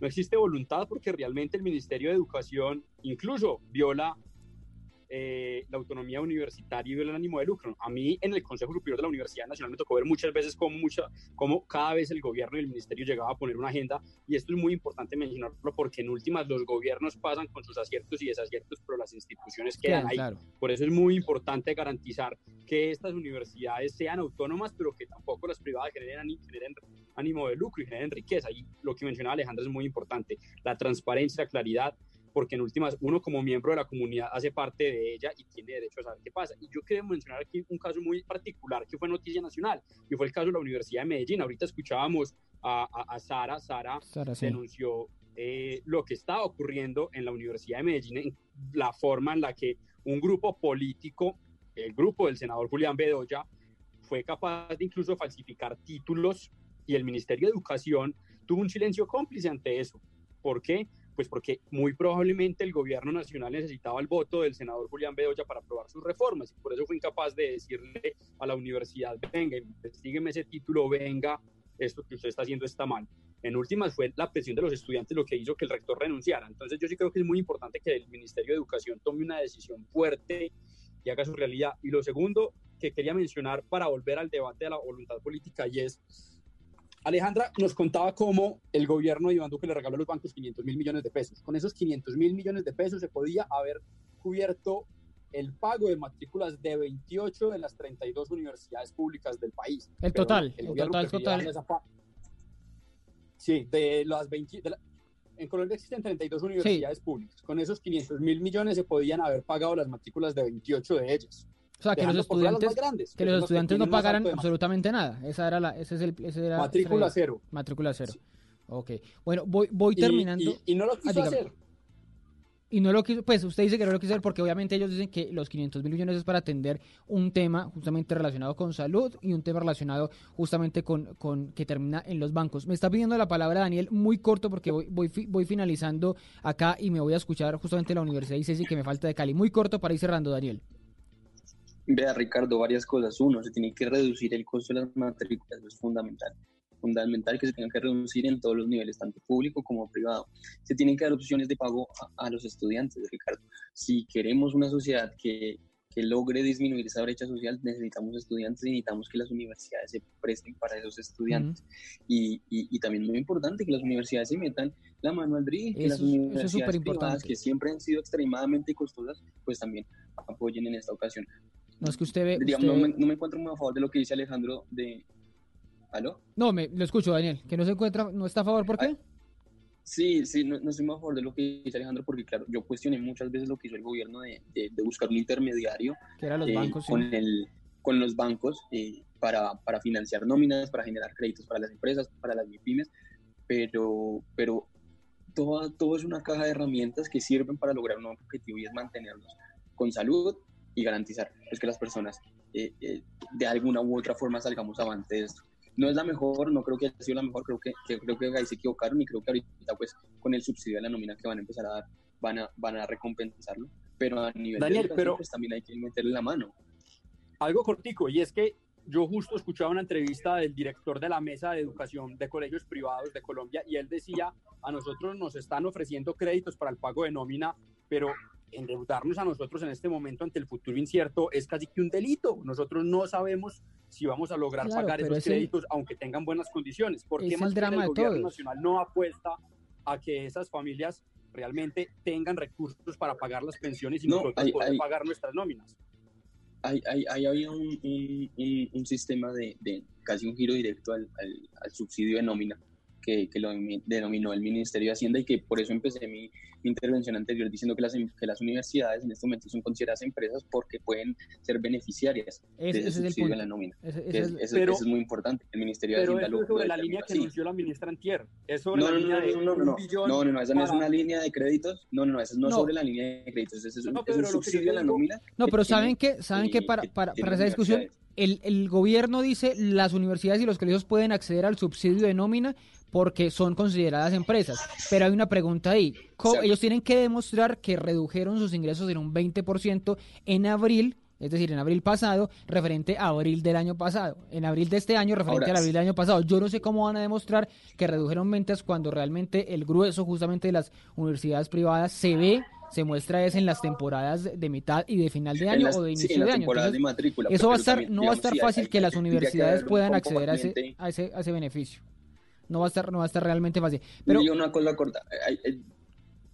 No existe voluntad porque realmente el Ministerio de Educación incluso viola eh, la autonomía universitaria y el ánimo de lucro. A mí en el Consejo Superior de la Universidad Nacional me tocó ver muchas veces cómo, mucha, cómo cada vez el gobierno y el ministerio llegaba a poner una agenda y esto es muy importante mencionarlo porque en últimas los gobiernos pasan con sus aciertos y desaciertos, pero las instituciones quedan ahí. Por eso es muy importante garantizar que estas universidades sean autónomas, pero que tampoco las privadas generen, generen ánimo de lucro y generen riqueza. Y lo que mencionaba Alejandra es muy importante, la transparencia, la claridad porque en últimas uno como miembro de la comunidad hace parte de ella y tiene derecho a saber qué pasa. Y yo quiero mencionar aquí un caso muy particular que fue noticia nacional y fue el caso de la Universidad de Medellín. Ahorita escuchábamos a, a, Sara, Sara, denunció eh, lo que estaba ocurriendo en la Universidad de Medellín, en la forma en la que un grupo político, el grupo del senador Julián Bedoya, fue capaz de incluso falsificar títulos y el Ministerio de Educación tuvo un silencio cómplice ante eso. ¿Por qué? Pues porque muy probablemente el gobierno nacional necesitaba el voto del senador Julián Bedoya para aprobar sus reformas y por eso fue incapaz de decirle a la universidad, venga, investigueme ese título, venga, esto que usted está haciendo está mal. En últimas fue la presión de los estudiantes lo que hizo que el rector renunciara. Entonces yo sí creo que es muy importante que el Ministerio de Educación tome una decisión fuerte y haga su realidad. Y lo segundo que quería mencionar para volver al debate de la voluntad política y es, Alejandra nos contaba cómo el gobierno de Iván Duque le regaló a los bancos 500 mil millones de pesos. Con esos 500 mil millones de pesos se podía haber cubierto el pago de matrículas de 28 de las 32 universidades públicas del país. El total, el, total, total. Sí, de las 20... en Colombia existen 32 universidades públicas. Con esos 500 mil millones se podían haber pagado las matrículas de 28 de ellas. O sea, que los estudiantes, que los estudiantes no pagaran absolutamente nada. Esa era la, ese es el, ese era, matrícula cero. Matrícula cero. Ok. Bueno, voy, voy terminando. Y, no lo quiso ah, hacer. Y no lo quiso, pues usted dice que no lo quiso hacer porque obviamente ellos dicen que los 500 mil millones es para atender un tema justamente relacionado con salud y un tema relacionado justamente con, con que termina en los bancos. Me está pidiendo la palabra Daniel muy corto porque voy, voy, voy finalizando acá y me voy a escuchar justamente la Universidad de ICESI que me falta de Cali. Muy corto para ir cerrando, Daniel. Vea, Ricardo, varias cosas. Uno, se tiene que reducir el costo de las matrículas, eso es fundamental fundamental que se tenga que reducir en todos los niveles, tanto público como privado. Se tienen que dar opciones de pago a, los estudiantes, Ricardo. Si queremos una sociedad que, que, logre disminuir esa brecha social, necesitamos estudiantes y necesitamos que las universidades se presten para esos estudiantes. y, y, también muy importante que las universidades se metan la mano al drill, que las universidades privadas, que siempre han sido extremadamente costosas, pues también apoyen en esta ocasión. No es que usted ve. no, me, no, me, encuentro muy a favor de lo que dice Alejandro de, ¿Aló? No, me, lo escucho, Daniel. ¿Que no se encuentra, no está a favor? ¿Por qué? sí, sí, no, no, estoy a favor de lo que dice Alejandro, porque claro, yo cuestioné muchas veces lo que hizo el gobierno de, de, buscar un intermediario que los eh, bancos, con, el, con los bancos eh, para, para financiar nóminas, para generar créditos para las empresas, para las pymes, pero, pero todo, todo es una caja de herramientas que sirven para lograr un objetivo y es mantenerlos con salud y garantizar pues, que las personas eh, de alguna u otra forma salgamos avante de esto no es la mejor, no creo que haya sido la mejor, creo que, creo que ahí se equivocaron y creo que ahorita pues con el subsidio de la nómina que van a empezar a dar van a, van a recompensarlo, pero a nivel Daniel, de pero pues, también hay que meterle la mano. Algo cortico, y es que yo justo escuchaba una entrevista del director de la Mesa de Educación de Colegios Privados de Colombia y él decía, a nosotros nos están ofreciendo créditos para el pago de nómina, pero endeudarnos a nosotros en este momento ante el futuro incierto es casi que un delito. Nosotros no sabemos si vamos a lograr pagar esos créditos aunque tengan buenas condiciones. ¿Por qué más el gobierno nacional no apuesta a que esas familias realmente tengan recursos para pagar las pensiones y nosotros poder pagar nuestras nóminas? Hay, hay, había un, un, sistema de, de, casi un giro directo al, al subsidio de nómina que, que, lo denominó el Ministerio de Hacienda y que por eso empecé mi, intervención anterior diciendo que las, que las universidades en este momento son consideradas empresas porque pueden ser beneficiarias de ese, subsidio de la nómina. eso, es muy importante. El Ministerio de Hacienda lo, sobre la línea que anunció la ministra Antier. Es sobre no, la línea de no, no, no, no, no, no, esa no es una línea de créditos. No, no, no, esa no, sobre la línea de créditos. Ese es, un, es un subsidio de la nómina. No, pero ¿saben que ¿Saben que para, para, para esa discusión el, el, gobierno dice las universidades y los colegios pueden acceder al subsidio de nómina porque son consideradas empresas. Pero hay una pregunta ahí. Ellos tienen que demostrar que redujeron sus ingresos en un 20% en abril, es decir, en abril pasado, referente a abril del año pasado. En abril de este año, referente a abril del año pasado. Yo no sé cómo van a demostrar que redujeron ventas cuando realmente el grueso justamente de las universidades privadas se ve se muestra es en las temporadas de mitad y de final de año o de inicio de año. eso va a estar, no va a estar fácil que las universidades puedan acceder a ese, a ese, a ese beneficio no va a estar, no va a estar realmente fácil. Pero una cosa corta,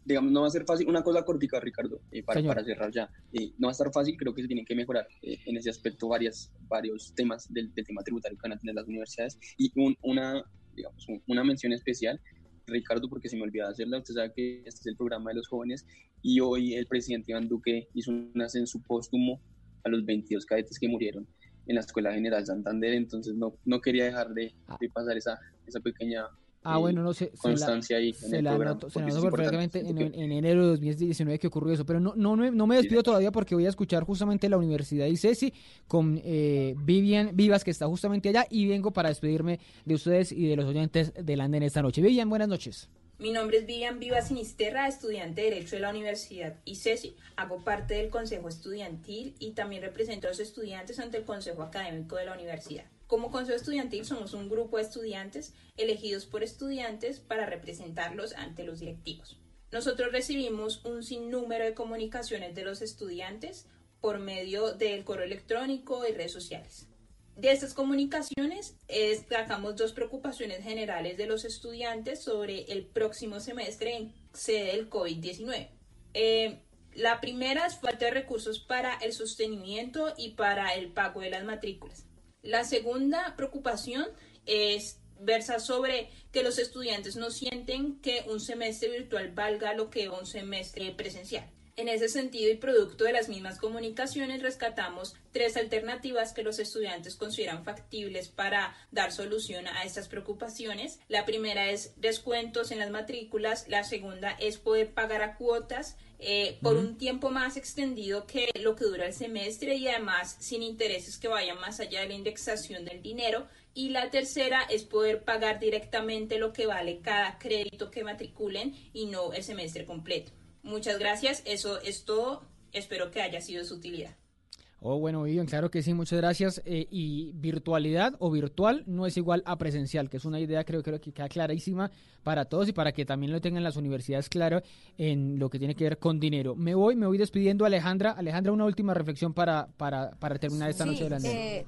digamos, no va a ser fácil, una cosa cortica, Ricardo, eh, para, para, cerrar ya. Eh, no va a estar fácil, creo que se tienen que mejorar eh, en ese aspecto varias, varios temas del, tema tributario que van a tener las universidades. Y una, digamos, una mención especial, Ricardo, porque se me olvidó hacerla, usted sabe que este es el programa de los jóvenes y hoy el presidente Iván Duque hizo un ascenso póstumo a los 22 cadetes que murieron en la Escuela General Santander, entonces no, no quería dejar de, ah. de pasar esa, esa pequeña Ah, bueno, no sé. Constancia ahí. Se la anoto, se la anoto perfectamente en, en, enero de 2019 que ocurrió eso. Pero no, no, no me despido todavía porque voy a escuchar justamente la Universidad ICESI con eh, Vivian Vivas, que está justamente allá, y vengo para despedirme de ustedes y de los oyentes del Anden esta noche. Vivian, buenas noches. Mi nombre es Vivian Vivas Sinisterra, estudiante de Derecho de la Universidad ICESI. Hago parte del Consejo Estudiantil y también represento a los estudiantes ante el Consejo Académico de la Universidad. Como Consejo Estudiantil somos un grupo de estudiantes elegidos por estudiantes para representarlos ante los directivos. Nosotros recibimos un sinnúmero de comunicaciones de los estudiantes por medio del correo electrónico y redes sociales. De estas comunicaciones destacamos dos preocupaciones generales de los estudiantes sobre el próximo semestre en sede del COVID-19. Eh, la primera es falta de recursos para el sostenimiento y para el pago de las matrículas. La segunda preocupación es versa sobre que los estudiantes no sienten que un semestre virtual valga lo que un semestre presencial. En ese sentido y producto de las mismas comunicaciones, rescatamos tres alternativas que los estudiantes consideran factibles para dar solución a estas preocupaciones. La primera es descuentos en las matrículas, la segunda es poder pagar a cuotas eh, por un tiempo más extendido que lo que dura el semestre y además sin intereses que vayan más allá de la indexación del dinero. Y la tercera es poder pagar directamente lo que vale cada crédito que matriculen y no el semestre completo. Muchas gracias, eso es todo. Espero que haya sido de su utilidad. Oh, bueno, Vivian, claro que sí, muchas gracias. Eh, y virtualidad o virtual no es igual a presencial, que es una idea creo, creo que queda clarísima para todos y para que también lo tengan las universidades claro en lo que tiene que ver con dinero. Me voy, me voy despidiendo, Alejandra. Alejandra, una última reflexión para, para, para terminar esta noche de la eh,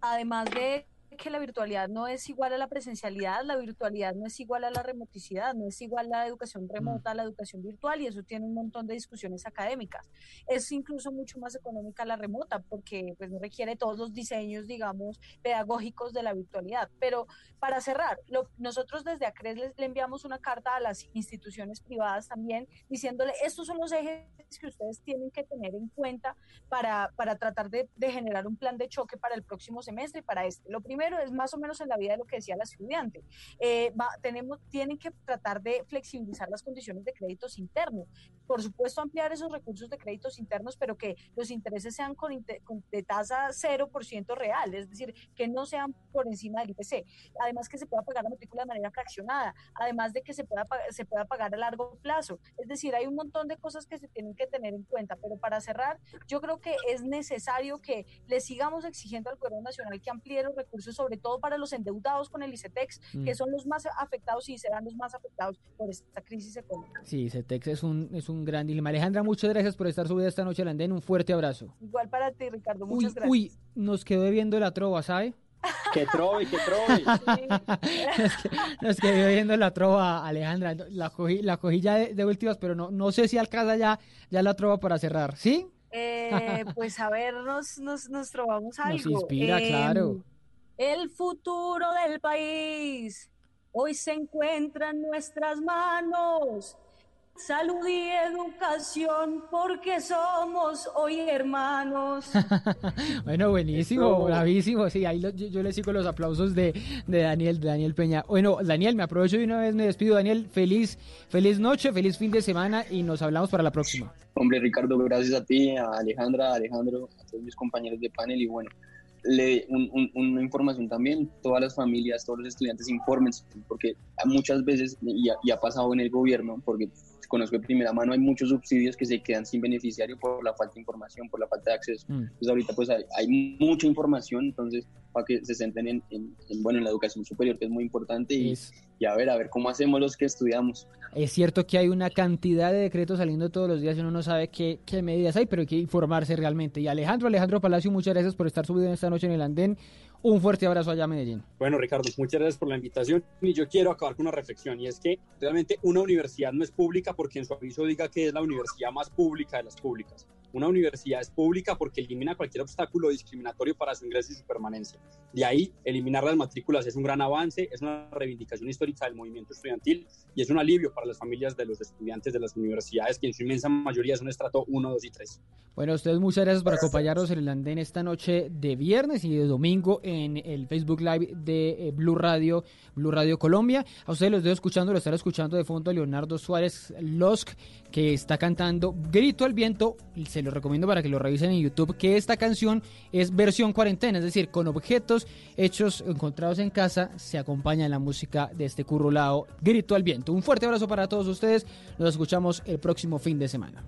además de que la virtualidad no es igual a la presencialidad, la virtualidad no es igual a la remoticidad, no es igual a la educación mm. remota a la educación virtual y eso tiene un montón de discusiones académicas. Es incluso mucho más económica la remota porque pues no requiere todos los diseños, digamos, pedagógicos de la virtualidad. Pero para cerrar, nosotros desde ACRES le enviamos una carta a las instituciones privadas también diciéndole estos son los ejes que ustedes tienen que tener en cuenta para, para tratar de, de generar un plan de choque para el próximo semestre y para este. Lo primero es más o menos en la vida de lo que decía la estudiante. Eh, tenemos, tienen que tratar de flexibilizar las condiciones de créditos internos. Por supuesto, ampliar esos recursos de créditos internos, pero que los intereses sean con, de tasa 0% real, es decir, que no sean por encima del IPC. Además, que se pueda pagar la matrícula de manera fraccionada, además de que se pueda, se pueda pagar a largo plazo. Es decir, hay un montón de cosas que se tienen que tener en cuenta, pero para cerrar, yo creo que es necesario que le sigamos exigiendo al Gobierno Nacional que amplíe los recursos sobre todo para los endeudados con el ICETEX, que mm. son los más afectados y serán los más afectados por esta crisis económica. Sí, ICETEX es un, es un gran dilema. Alejandra, muchas gracias por estar subida esta noche al andén. Un fuerte abrazo. Igual para ti, Ricardo. Muchas gracias. Uy, nos quedó viendo la trova, ¿sabe? Que trove, que trove. nos, quedó viendo la trova, Alejandra. La cogí, la cogí ya de, últimas, pero no, no sé si alcanza ya, ya la trova para cerrar. ¿Sí? Eh, pues a ver, nos, nos, nos trovamos algo. Nos inspira, claro. El futuro del país hoy se encuentra en nuestras manos. Salud y educación, porque somos hoy hermanos. bueno, buenísimo, bravísimo. Sí, ahí yo, le sigo los aplausos de, de, Daniel, de Daniel Peña. Bueno, Daniel, me aprovecho y una vez me despido. Daniel, feliz, feliz noche, feliz fin de semana y nos hablamos para la próxima. Hombre, Ricardo, gracias a ti, a Alejandra, a Alejandro, a todos mis compañeros de panel y bueno, le, una información también, todas las familias, todos los estudiantes informen, porque muchas veces, y ha, pasado en el gobierno, porque conozco de primera mano, hay muchos subsidios que se quedan sin beneficiario por la falta de información, por la falta de acceso. Mm. Entonces ahorita pues hay, mucha información, entonces para que se centren en, bueno, en la educación superior, que es muy importante, y, y, a ver, a ver cómo hacemos los que estudiamos. Es cierto que hay una cantidad de decretos saliendo todos los días y uno no sabe qué, qué medidas hay, pero hay que informarse realmente. Y Alejandro, Alejandro Palacio, muchas gracias por estar subido en esta noche en el andén. Un fuerte abrazo allá Medellín. Bueno, Ricardo, muchas gracias por la invitación. Y yo quiero acabar con una reflexión, y es que realmente una universidad no es pública porque en su aviso diga que es la universidad más pública de las públicas una universidad es pública porque elimina cualquier obstáculo discriminatorio para su ingreso y su permanencia. De ahí, eliminar las matrículas es un gran avance, es una reivindicación histórica del movimiento estudiantil y es un alivio para las familias de los estudiantes de las universidades, que en su inmensa mayoría son estrato 1, 2 y 3. Bueno, ustedes muchas gracias por acompañarnos en el andén esta noche de viernes y de domingo en el Facebook Live de eh, Blue Radio, Blue Radio Colombia. A ustedes los estoy escuchando, lo están escuchando de fondo Leonardo Suárez Losk, que está cantando Grito al Viento. Se lo recomiendo para que lo revisen en YouTube, que esta canción es versión cuarentena, es decir, con objetos hechos, encontrados en casa, se acompaña la música de este currulado Grito al Viento. Un fuerte abrazo para todos ustedes, nos escuchamos el próximo fin de semana.